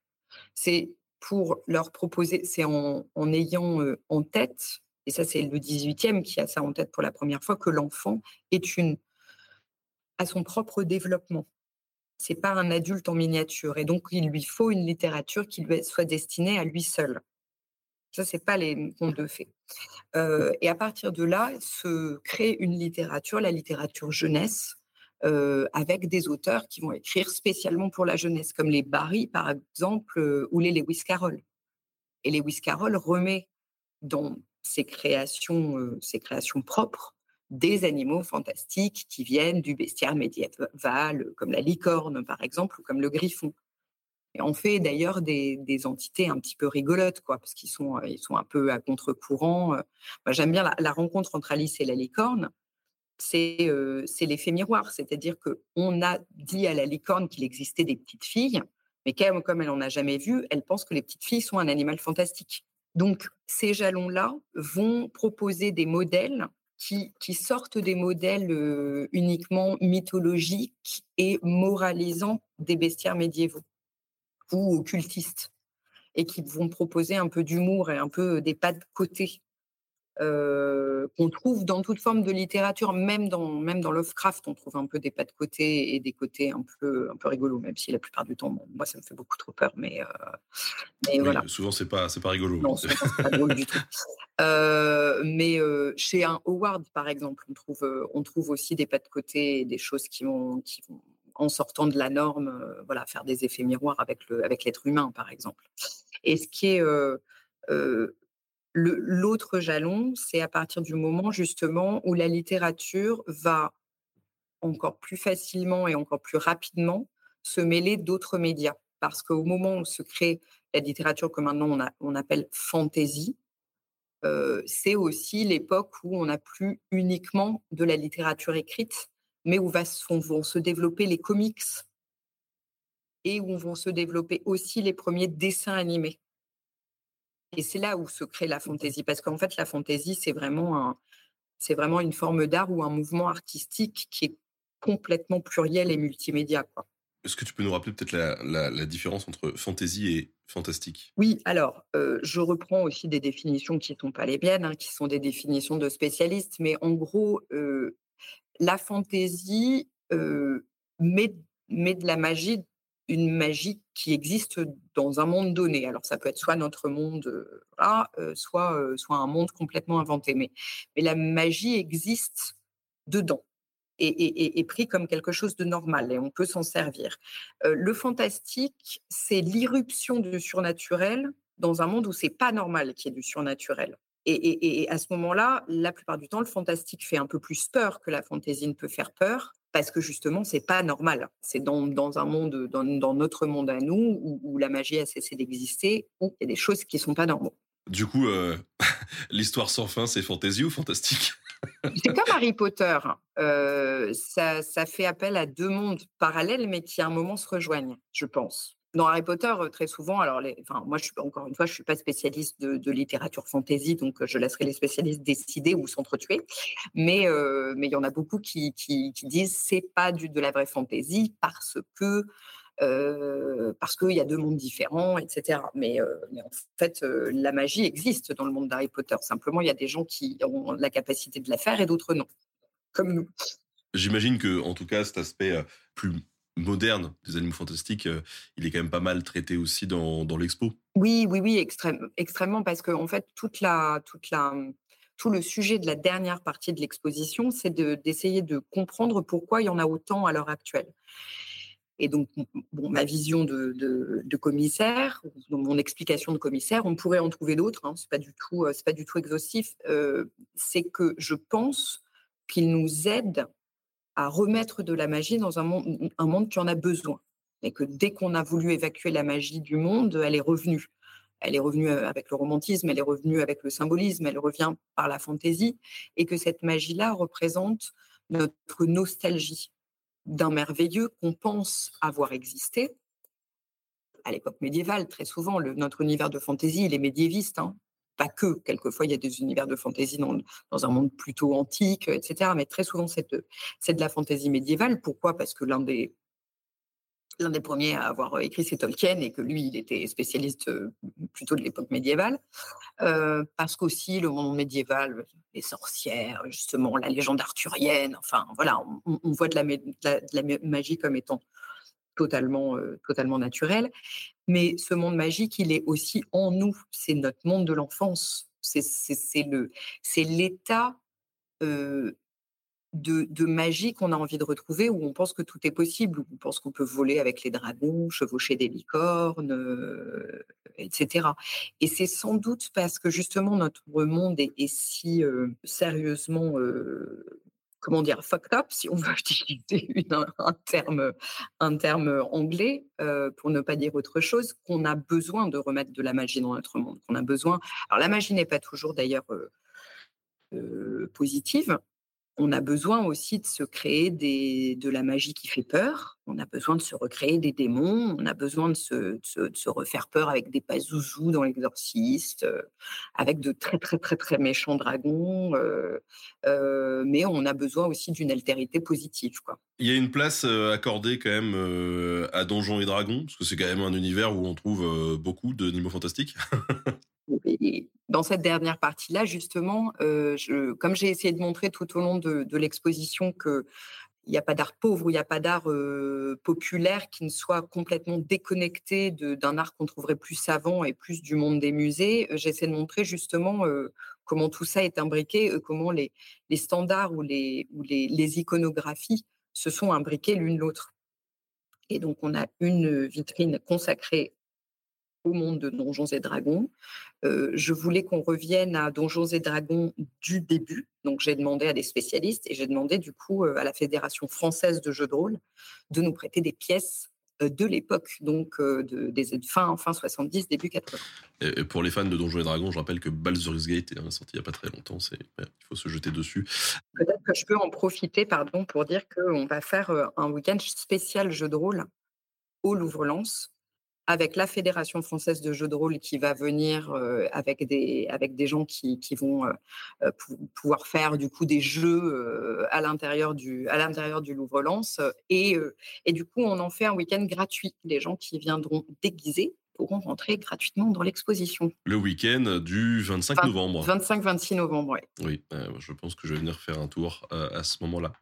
C'est pour leur proposer, c'est en, en, ayant euh, en tête, et ça c'est le 18e qui a ça en tête pour la première fois, que l'enfant est une à son propre développement c'est pas un adulte en miniature. Et donc, il lui faut une littérature qui lui soit destinée à lui seul. Ça, c'est pas les contes de fées. Euh, et à partir de là, se crée une littérature, la littérature jeunesse, euh, avec des auteurs qui vont écrire spécialement pour la jeunesse, comme les Barry, par exemple, euh, ou les Lewis Carroll. Et Lewis Carroll remet dans ses créations, ses créations propres, des animaux fantastiques qui viennent du bestiaire médiéval, comme la licorne par exemple, ou comme le griffon. Et on fait d'ailleurs des, entités un petit peu rigolotes, quoi, parce qu'ils sont, ils sont un peu à contre-courant. j'aime bien la, rencontre entre Alice et la licorne. C'est c'est l'effet miroir, c'est-à-dire qu'on a dit à la licorne qu'il existait des petites filles, mais comme, comme elle n'en a jamais vu, elle pense que les petites filles sont un animal fantastique. Donc, ces jalons-là vont proposer des modèles qui, sortent des modèles uniquement mythologiques et moralisants des bestiaires médiévaux ou occultistes, et qui vont proposer un peu d'humour et un peu des pas de côté euh, qu'on trouve dans toute forme de littérature, même dans, même dans Lovecraft, on trouve un peu des pas de côté et des côtés un peu, un peu rigolos, même si la plupart du temps, moi, ça me fait beaucoup trop peur, mais, euh, mais voilà. Souvent, c'est pas, c'est pas rigolo. Non, c'est pas drôle du tout. <laughs> Euh, mais chez un Howard, par exemple, on trouve, on trouve aussi des pas de côté et des choses qui vont, qui vont en sortant de la norme, voilà, faire des effets miroirs avec le, avec l'être humain, par exemple. Et ce qui est L'autre jalon, c'est à partir du moment justement où la littérature va encore plus facilement et encore plus rapidement se mêler d'autres médias. Parce qu'au moment où se crée la littérature que maintenant on, appelle fantasy, euh, c'est aussi l'époque où on n'a plus uniquement de la littérature écrite, mais où vont se développer les comics et où vont se développer aussi les premiers dessins animés. Et c'est là où se crée la fantaisie, parce qu'en fait, la fantaisie, c'est vraiment, c'est vraiment une forme d'art ou un mouvement artistique qui est complètement pluriel et multimédia. Est-ce que tu peux nous rappeler peut-être la, différence entre fantaisie et fantastique? Oui, alors, euh, je reprends aussi des définitions qui ne sont pas les miennes, hein, qui sont des définitions de spécialistes, mais en gros, euh, la fantaisie euh, met, met de la magie une magie qui existe dans un monde donné. Alors ça peut être soit notre monde là, soit, soit un monde complètement inventé. Mais, mais la magie existe dedans. est, pris comme quelque chose de normal et on peut s'en servir. Euh, le fantastique, c'est l'irruption du surnaturel dans un monde où c'est pas normal qu'il y ait du surnaturel. Et, à ce moment-là, la plupart du temps, le fantastique fait un peu plus peur que la fantaisie ne peut faire peur, parce que justement, c'est pas normal. C'est dans, un monde, dans, notre monde à nous, où, la magie a cessé d'exister, où il y a des choses qui sont pas normales. Du coup, euh, <laughs> l'histoire sans fin, c'est fantaisie ou fantastique? <laughs> C'est comme Harry Potter. Euh, ça, fait appel à deux mondes parallèles, mais qui à un moment se rejoignent, je pense. Dans Harry Potter, euh, très souvent, alors, moi, encore une fois, je suis pas spécialiste de, littérature fantasy, donc euh, je laisserai les spécialistes décider ou s'entretuer. Mais mais il y en a beaucoup qui, qui, qui disent c'est pas de la vraie fantasy parce que euh, parce qu'il y a deux mondes différents, etc. Mais, euh, en fait, euh, la magie existe dans le monde d'Harry Potter. Simplement, il y a des gens qui ont la capacité de la faire et d'autres non, comme nous. J'imagine que, en tout cas, cet aspect plus moderne des animaux fantastiques, il est quand même pas mal traité aussi dans, dans l'expo. Oui, oui, oui, extrêmement, parce que en fait, toute la, toute la, tout le sujet de la dernière partie de l'exposition, c'est d'essayer de, comprendre pourquoi il y en a autant à l'heure actuelle. Et donc, bon, ma vision de, commissaire, mon explication de commissaire, on pourrait en trouver d'autres. Hein, c'est pas du tout, euh, c'est pas du tout exhaustif. Euh, c'est que je pense qu'il nous aide à remettre de la magie dans un monde, un monde qui en a besoin. Et que dès qu'on a voulu évacuer la magie du monde, elle est revenue. Elle est revenue euh, avec le romantisme, elle est revenue avec le symbolisme, elle revient par la fantaisie, et que cette magie-là représente notre nostalgie d'un merveilleux qu'on pense avoir existé. À l'époque médiévale, très souvent, le, notre univers de fantaisie, il est médiéviste. Hein. Pas que, quelquefois, il y a des univers de fantaisie dans, un monde plutôt antique, etc. Mais très souvent, c'est de, la fantaisie médiévale. Pourquoi? Parce que l'un des, des premiers à avoir écrit, c'est Tolkien, et que lui, il était spécialiste plutôt de l'époque médiévale. parce qu'aussi, le monde médiéval, les sorcières, justement, la légende arthurienne, enfin, voilà, on, voit de la, magie comme étant totalement, totalement naturelle. Mais ce monde magique, il est aussi en nous. C'est notre monde de l'enfance. C'est l'état de, magie qu'on a envie de retrouver, où on pense que tout est possible, où on pense qu'on peut voler avec les dragons, chevaucher des licornes, euh, etc. Et c'est sans doute parce que justement notre monde est, si euh, sérieusement, euh, comment dire, fucked up, si on <laughs> veut utiliser un, terme, un terme anglais, pour ne pas dire autre chose, qu'on a besoin de remettre de la magie dans notre monde, qu'on a besoin. Alors la magie n'est pas toujours d'ailleurs positive, on a besoin aussi de se créer de la magie qui fait peur. On a besoin de se recréer des démons. On a besoin de se, refaire peur avec des pazouzous dans l'exorciste, euh, avec de très très très très méchants dragons. Euh, euh, mais on a besoin aussi d'une altérité positive. Il y a une place accordée quand même à Donjons et Dragons, parce que c'est quand même un univers où on trouve beaucoup de d'animaux fantastiques. <laughs> dans cette dernière partie-là, justement, euh, comme j'ai essayé de montrer tout au long de, l'exposition que il n'y a pas d'art pauvre, il n'y a pas d'art euh, populaire qui ne soit complètement déconnecté d'un art qu'on trouverait plus savant et plus du monde des musées. Euh, j'essaie de montrer justement comment tout ça est imbriqué, comment les, standards ou, les, ou les iconographies se sont imbriquées l'une l'autre. Et donc, on a une vitrine consacrée au monde de Donjons et Dragons. Euh, je voulais qu'on revienne à Donjons et Dragons du début. Donc, j'ai demandé à des spécialistes et j'ai demandé du coup euh, à la Fédération française de jeux de rôle de nous prêter des pièces euh, de l'époque, donc de, des fin, fin 70, début 80. Et pour les fans de Donjons et Dragons, je rappelle que Baldur's Gate est sorti il n'y a pas très longtemps. C'est, il faut se jeter dessus. Peut-être que je peux en profiter, pardon, pour dire qu'on va faire un week-end spécial jeu de rôle au Louvre-Lens avec la Fédération française de jeux de rôle qui va venir euh, avec, des, avec des gens qui, qui vont euh, euh, pouvoir faire du coup des jeux à l'intérieur du, à l'intérieur du Louvre-Lens. Et, et du coup, on en fait un week-end gratuit. Les gens qui viendront déguisés pourront rentrer gratuitement dans l'exposition. Le week-end du 25 novembre. 25-26 novembre, oui. Oui, je pense que je vais venir faire un tour à ce moment-là.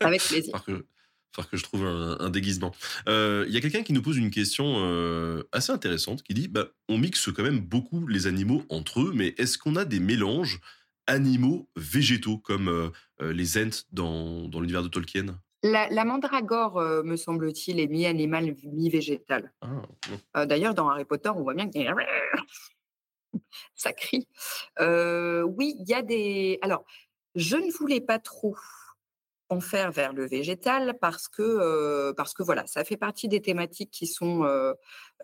avec plaisir <laughs> falloir que je trouve un, déguisement. Euh, il y a quelqu'un qui nous pose une question euh, assez intéressante qui dit bah, on mixe quand même beaucoup les animaux entre eux, mais est-ce qu'on a des mélanges animaux végétaux comme les Ents dans, dans l'univers de Tolkien? La, mandragore, me semble-t-il, est mi-animal, mi-végétal. Ah, d'ailleurs, dans Harry Potter, on voit bien que <laughs> ça crie. oui, il y a des. Alors, je ne voulais pas trop en faire vers le végétal parce que, parce que voilà, ça fait partie des thématiques qui sont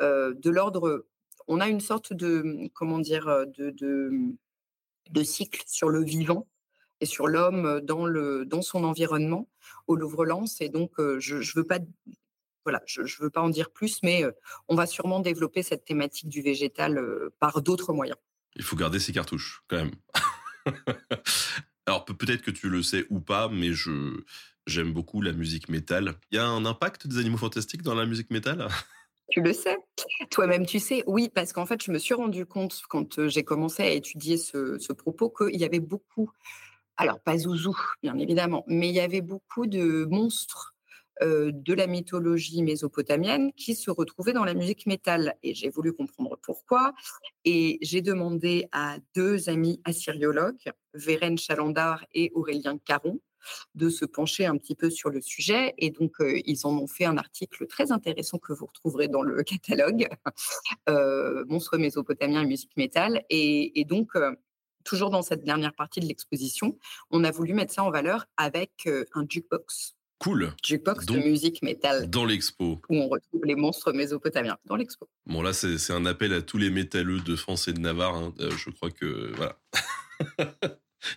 de l'ordre. On a une sorte de, comment dire, de, de, cycle sur le vivant et sur l'homme dans, dans son environnement au Louvre-Lens. Et donc, je ne veux pas voilà, je ne veux pas en dire plus, mais on va sûrement développer cette thématique du végétal par d'autres moyens. Il faut garder ses cartouches, quand même. <laughs> Alors peut-être que tu le sais ou pas, mais je j'aime beaucoup la musique métal. Il y a un impact des animaux fantastiques dans la musique métal? <laughs> Tu le sais. Toi-même, tu sais. Oui, parce qu'en fait, je me suis rendu compte quand j'ai commencé à étudier ce, ce propos qu'il y avait beaucoup, alors pas Zouzou, bien évidemment, mais il y avait beaucoup de monstres de la mythologie mésopotamienne qui se retrouvait dans la musique métal. Et j'ai voulu comprendre pourquoi. Et j'ai demandé à deux amis assyriologues, Vérène Chalandard et Aurélien Caron, de se pencher un petit peu sur le sujet. Et donc, ils en ont fait un article très intéressant que vous retrouverez dans le <laughs> catalogue, euh, Monstres mésopotamiens et musique métal. Et, donc, toujours dans cette dernière partie de l'exposition, on a voulu mettre ça en valeur avec un jukebox. Cool. Jukebox de musique métal. Dans l'expo. Où on retrouve les monstres mésopotamiens. Dans l'expo. Bon, là, c'est un appel à tous les métalleux de France et de Navarre. Hein. Euh, je crois que. Voilà. <laughs>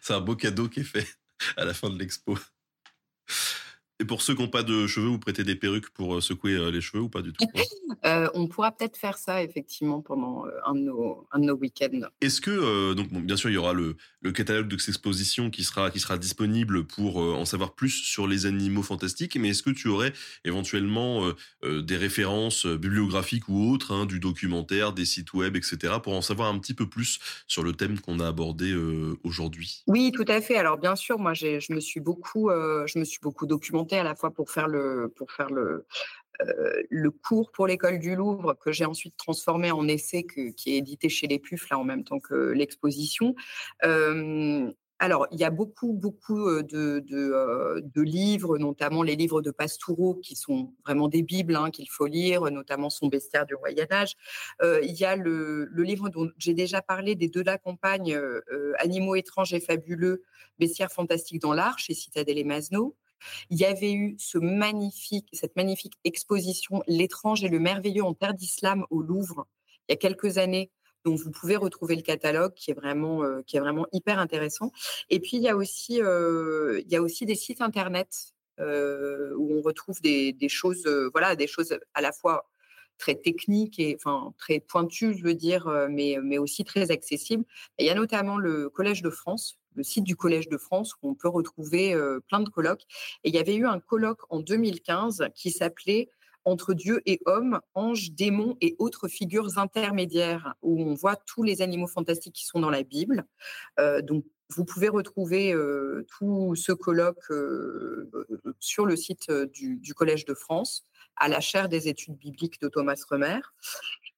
c'est un beau cadeau qui est fait à la fin de l'expo. Et pour ceux qui n'ont pas de cheveux, vous prêtez des perruques pour euh, secouer euh, les cheveux ou pas du tout? <laughs> Euh, On pourra peut-être faire ça effectivement pendant un de nos, nos week-ends. Est-ce que, donc bien sûr, il y aura le, le catalogue de cette exposition qui sera, qui sera disponible pour en savoir plus sur les animaux fantastiques, mais est-ce que tu aurais éventuellement des références bibliographiques ou autres, hein, du documentaire, des sites web, etc., pour en savoir un petit peu plus sur le thème qu'on a abordé aujourd'hui? Oui, tout à fait. Alors bien sûr, moi, je me suis beaucoup, je me suis beaucoup à la fois pour faire le, pour faire le, euh, le cours pour l'école du Louvre que j'ai ensuite transformé en essai qui est édité chez les Pufs là en même temps que l'exposition. Euh, alors, il y a beaucoup, beaucoup de, de, livres, notamment les livres de Pastoureau, qui sont vraiment des bibles hein, qu'il faut lire, notamment son bestiaire du Moyen Âge. il y a le, le livre dont j'ai déjà parlé, des deux la campagne, Animaux étranges et fabuleux, bestiaire fantastique dans l'art, chez Citadel et Masneau. Il y avait eu cette magnifique exposition L'étrange et le merveilleux en terre d'islam au Louvre il y a quelques années dont vous pouvez retrouver le catalogue qui est vraiment euh, qui est vraiment hyper intéressant. Et puis il y a aussi euh, il y a aussi des sites internet euh, où on retrouve des choses voilà des choses à la fois très techniques et enfin très pointues je veux dire mais mais aussi très accessibles. il y a notamment le Collège de France le site du Collège de France où on peut retrouver plein de colloques. Et il y avait eu un colloque en 2015 qui s'appelait entre Dieu et homme, anges, démons et autres figures intermédiaires, où on voit tous les animaux fantastiques qui sont dans la Bible. donc, vous pouvez retrouver tout ce colloque sur le site du, Collège de France, à la chaire des études bibliques de Thomas Remer.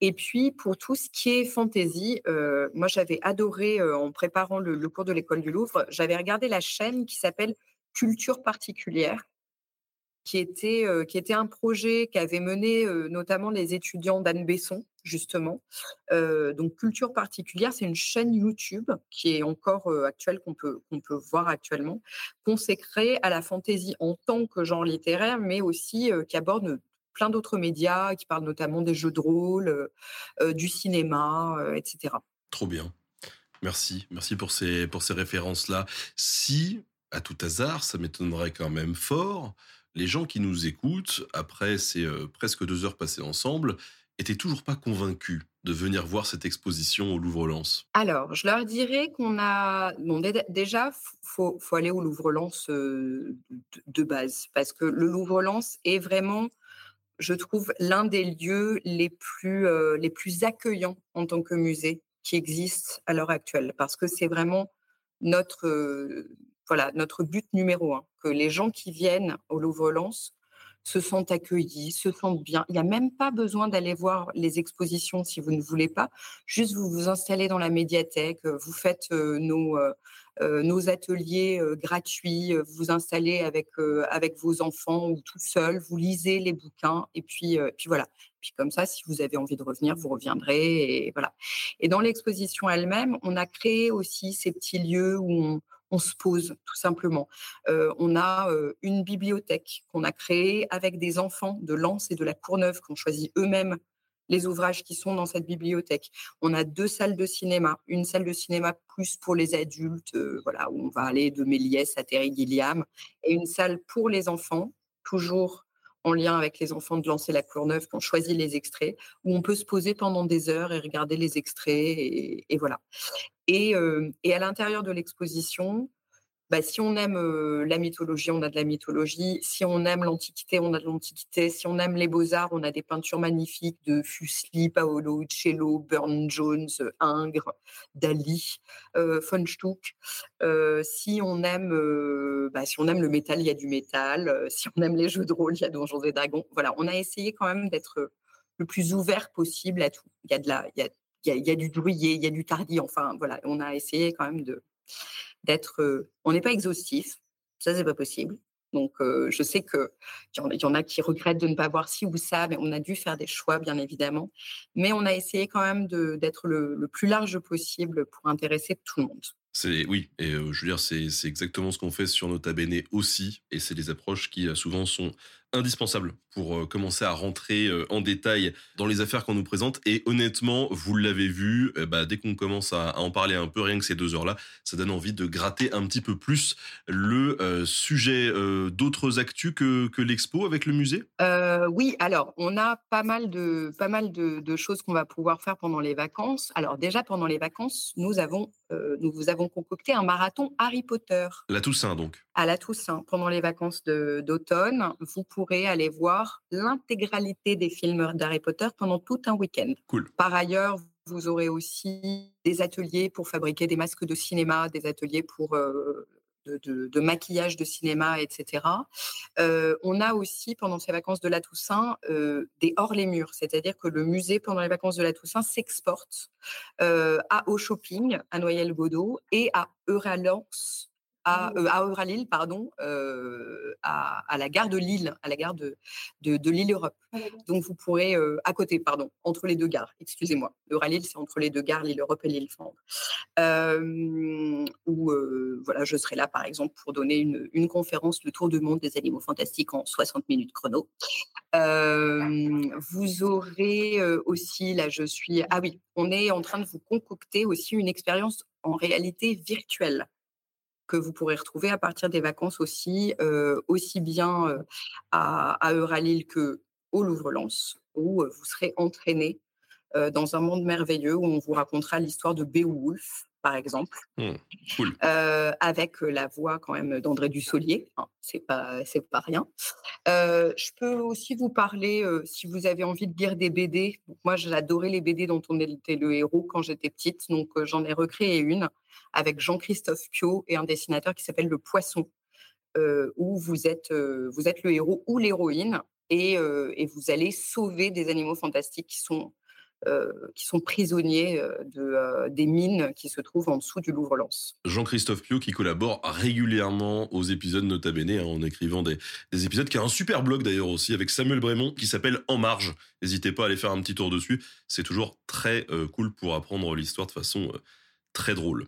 Et puis, pour tout ce qui est fantaisie, euh, moi, j'avais adoré, euh, en préparant le, cours de l'école du Louvre, j'avais regardé la chaîne qui s'appelle Culture particulière, qui était, euh, qui était un projet qu'avaient mené notamment les étudiants d'Anne Besson, justement. donc, Culture particulière, c'est une chaîne YouTube qui est encore actuelle, qu'on peut, qu'on peut voir actuellement, consacrée à la fantaisie en tant que genre littéraire, mais aussi qui aborde plein d'autres médias qui parlent notamment des jeux de rôle, euh, euh, du cinéma, euh, etc. Trop bien. Merci, merci pour ces, pour ces références-là. Si, à tout hasard, ça m'étonnerait quand même fort, les gens qui nous écoutent, après ces presque deux heures passées ensemble, étaient toujours pas convaincus de venir voir cette exposition au Louvre-Lens Alors, je leur dirais qu'on a... Bon, déjà, faut, faut aller au Louvre-Lens de, de, base, parce que le Louvre-Lens est vraiment je trouve, l'un des lieux les plus, euh, les plus accueillants en tant que musée qui existe à l'heure actuelle, parce que c'est vraiment notre, euh, voilà, notre but numéro un, que les gens qui viennent au Louvre-Lens se sentent accueillis, se sentent bien. Il n'y a même pas besoin d'aller voir les expositions si vous ne voulez pas. Juste vous vous installez dans la médiathèque, vous faites nos, nos ateliers gratuits, vous installez avec, avec vos enfants ou tout seul, vous lisez les bouquins et puis, puis voilà. Puis comme ça, si vous avez envie de revenir, vous reviendrez et voilà. Et dans l'exposition elle-même, on a créé aussi ces petits lieux où on, se pose tout simplement. Euh, on a euh, une bibliothèque qu'on a créée avec des enfants de Lens et de la Courneuve qui ont choisi eux-mêmes les ouvrages qui sont dans cette bibliothèque. On a deux salles de cinéma, une salle de cinéma plus pour les adultes, euh, voilà, où on va aller de Méliès à Terry Gilliam, et une salle pour les enfants, toujours en lien avec les enfants de Lancer la Courneuve qui ont choisi les extraits, où on peut se poser pendant des heures et regarder les extraits, et, voilà. Euh, et à l'intérieur de l'exposition, bah, si on aime euh, la mythologie, on a de la mythologie. Si on aime l'Antiquité, on a de l'Antiquité. Si on aime les beaux-arts, on a des peintures magnifiques de Fuseli, Paolo Uccello, Burne Jones, Ingres, Dali, euh, von Stuck. Euh, si, on aime, bah, si on aime le métal, il y a du métal. si on aime les jeux de rôle, il y a Donjons et Dragons. Voilà, on a essayé quand même d'être le plus ouvert possible à tout. Il y a, du druillet, il y a du tardi. Enfin, voilà, on a essayé quand même de d'être. on n'est pas exhaustif, ça c'est pas possible. Donc, je sais qu'il y, y, en a qui regrettent de ne pas voir ci ou ça, mais on a dû faire des choix, bien évidemment. Mais on a essayé quand même d'être le, plus large possible pour intéresser tout le monde. C'est oui, et je veux dire, c'est exactement ce qu'on fait sur Nota Bene aussi, et c'est des approches qui souvent sont indispensables pour commencer à rentrer en détail dans les affaires qu'on nous présente. Et honnêtement, vous l'avez vu, bah, dès qu'on commence à, en parler un peu, rien que ces deux heures-là, ça donne envie de gratter un petit peu plus le sujet d'autres actus que, que l'expo avec le musée? Euh, oui, alors on a pas mal de pas mal de, de choses qu'on va pouvoir faire pendant les vacances. Alors déjà pendant les vacances, nous avons nous vous avons concocté un marathon Harry Potter. La Toussaint donc. À la Toussaint, pendant les vacances d'automne, vous pourrez aller voir l'intégralité des films d'Harry Potter pendant tout un week-end. Cool. Par ailleurs, vous aurez aussi des ateliers pour fabriquer des masques de cinéma, des ateliers pour euh, de, de, de, maquillage de cinéma, etc. Euh, on a aussi, pendant ces vacances de la Toussaint, euh, des hors les murs, c'est-à-dire que le musée, pendant les vacances de la Toussaint, s'exporte euh, à Au Shopping, à Noyelles-Godot, et à Euralance, à, euh, à pardon, euh, à, à, la gare de Lille, à la gare de, de, de Lille Europe. Donc vous pourrez, euh, à côté, pardon, entre les deux gares, excusez-moi. Euralille, c'est entre les deux gares, Lille Europe et Lille Flandre. Où voilà, je serai là, par exemple, pour donner une, une, conférence, le tour du monde des animaux fantastiques en 60 minutes chrono. vous aurez aussi, là, je suis, ah oui, on est en train de vous concocter aussi une expérience en réalité virtuelle que vous pourrez retrouver à partir des vacances aussi, euh, aussi bien euh, à, à Euralille que au Louvre-Lens, où euh, vous serez entraîné dans un monde merveilleux où on vous racontera l'histoire de Beowulf, par exemple, mmh, cool. euh, avec la voix quand même d'André Dussolier. Hein, c'est pas, c'est pas rien. Euh, je peux aussi vous parler, euh, si vous avez envie de lire des BD. Donc, moi, j'adorais les BD dont on était le héros quand j'étais petite, donc euh, j'en ai recréé une avec Jean-Christophe Pio et un dessinateur qui s'appelle Le Poisson, euh, où vous êtes, vous êtes le héros ou l'héroïne et, et vous allez sauver des animaux fantastiques qui sont euh, qui sont prisonniers de, euh, des mines qui se trouvent en dessous du Louvre-Lens. Jean-Christophe Pio qui collabore régulièrement aux épisodes Nota Bene hein, en écrivant des, des, épisodes, qui a un super blog d'ailleurs aussi avec Samuel Brémond qui s'appelle En Marge. N'hésitez pas à aller faire un petit tour dessus. C'est toujours très euh, cool pour apprendre l'histoire de façon très drôle.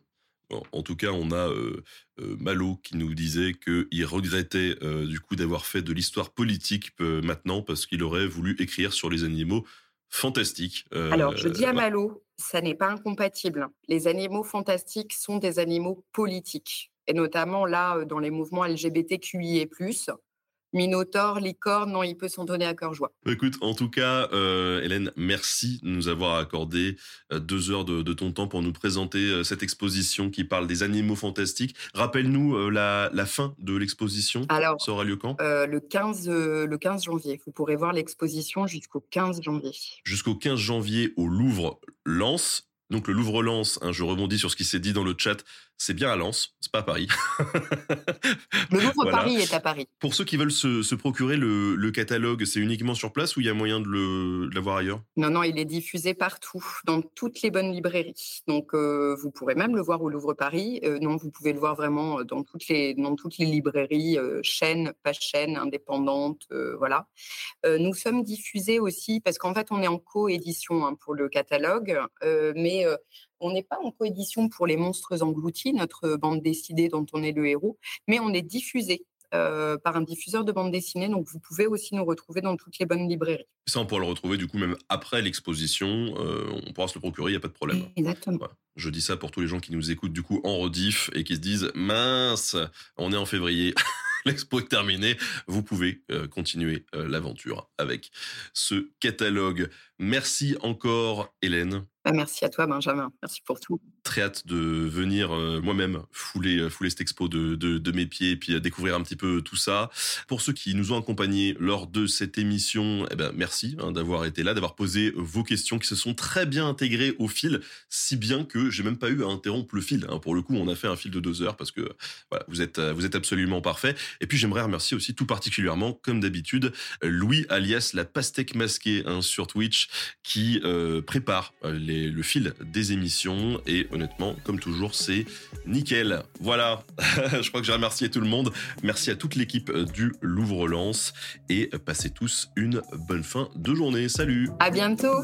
En tout cas, on a euh, euh, Malo qui nous disait qu'il regrettait euh, du coup d'avoir fait de l'histoire politique maintenant parce qu'il aurait voulu écrire sur les animaux fantastique. Euh, Alors, je dis à Malo, ça n'est pas incompatible. Les animaux fantastiques sont des animaux politiques. Et notamment là, dans les mouvements LGBTQIA+, Minotaure, licorne, non, il peut s'en donner à cœur joie. Écoute, en tout cas, euh, Hélène, merci de nous avoir accordé euh, deux heures de, de, ton temps pour nous présenter euh, cette exposition qui parle des animaux fantastiques. Rappelle-nous la, la, fin de l'exposition. Alors, ça aura lieu quand? euh, le, 15, le 15 janvier. Vous pourrez voir l'exposition jusqu'au 15 janvier. Jusqu'au 15 janvier au Louvre Lens. Donc le Louvre-Lens, hein, je rebondis sur ce qui s'est dit dans le chat, c'est bien à Lens, c'est pas à Paris. <laughs> le Louvre Paris est à Paris. Pour ceux qui veulent se, procurer le, catalogue, c'est uniquement sur place ou il y a moyen de l'avoir ailleurs? Non, non, il est diffusé partout, dans toutes les bonnes librairies. Donc, euh, vous pourrez même le voir au Louvre Paris. Euh, non, vous pouvez le voir vraiment dans toutes les, dans toutes les librairies, euh, chaînes, pas chaînes, indépendantes, voilà. nous sommes diffusés aussi, parce qu'en fait, on est en coédition hein, pour le catalogue, mais on n'est pas en coédition pour Les Monstres Engloutis, notre bande dessinée dont on est le héros, mais on est diffusé euh, par un diffuseur de bande dessinée. Donc, vous pouvez aussi nous retrouver dans toutes les bonnes librairies. Ça, on pourra le retrouver du coup même après l'exposition. Euh, on pourra se le procurer, il n'y a pas de problème. Exactement. Je dis ça pour tous les gens qui nous écoutent du coup en rediff et qui se disent mince, on est en février. <laughs> L'expo est terminée. Vous pouvez euh, continuer l'aventure avec ce catalogue. Merci encore, Hélène. Bah, merci à toi, Benjamin. Merci pour tout. Très hâte de venir euh, moi-même fouler, euh, fouler cette expo de, de, mes pieds et puis euh, découvrir un petit peu tout ça. Pour ceux qui nous ont accompagnés lors de cette émission, eh ben, merci hein, d'avoir été là, d'avoir posé vos questions qui se sont très bien intégrées au fil, si bien que j'ai même pas eu à interrompre le fil. Hein. Pour le coup, on a fait un fil de deux heures parce que voilà, vous êtes, vous êtes absolument parfait. Et puis j'aimerais remercier aussi tout particulièrement, comme d'habitude, Louis alias la pastèque masquée hein, sur Twitch qui prépare les le fil des émissions. Et honnêtement, comme toujours, c'est nickel. Voilà, <laughs> je crois que j'ai remercié tout le monde. Merci à toute l'équipe du Louvre-Lens. Et passez tous une bonne fin de journée. Salut À bientôt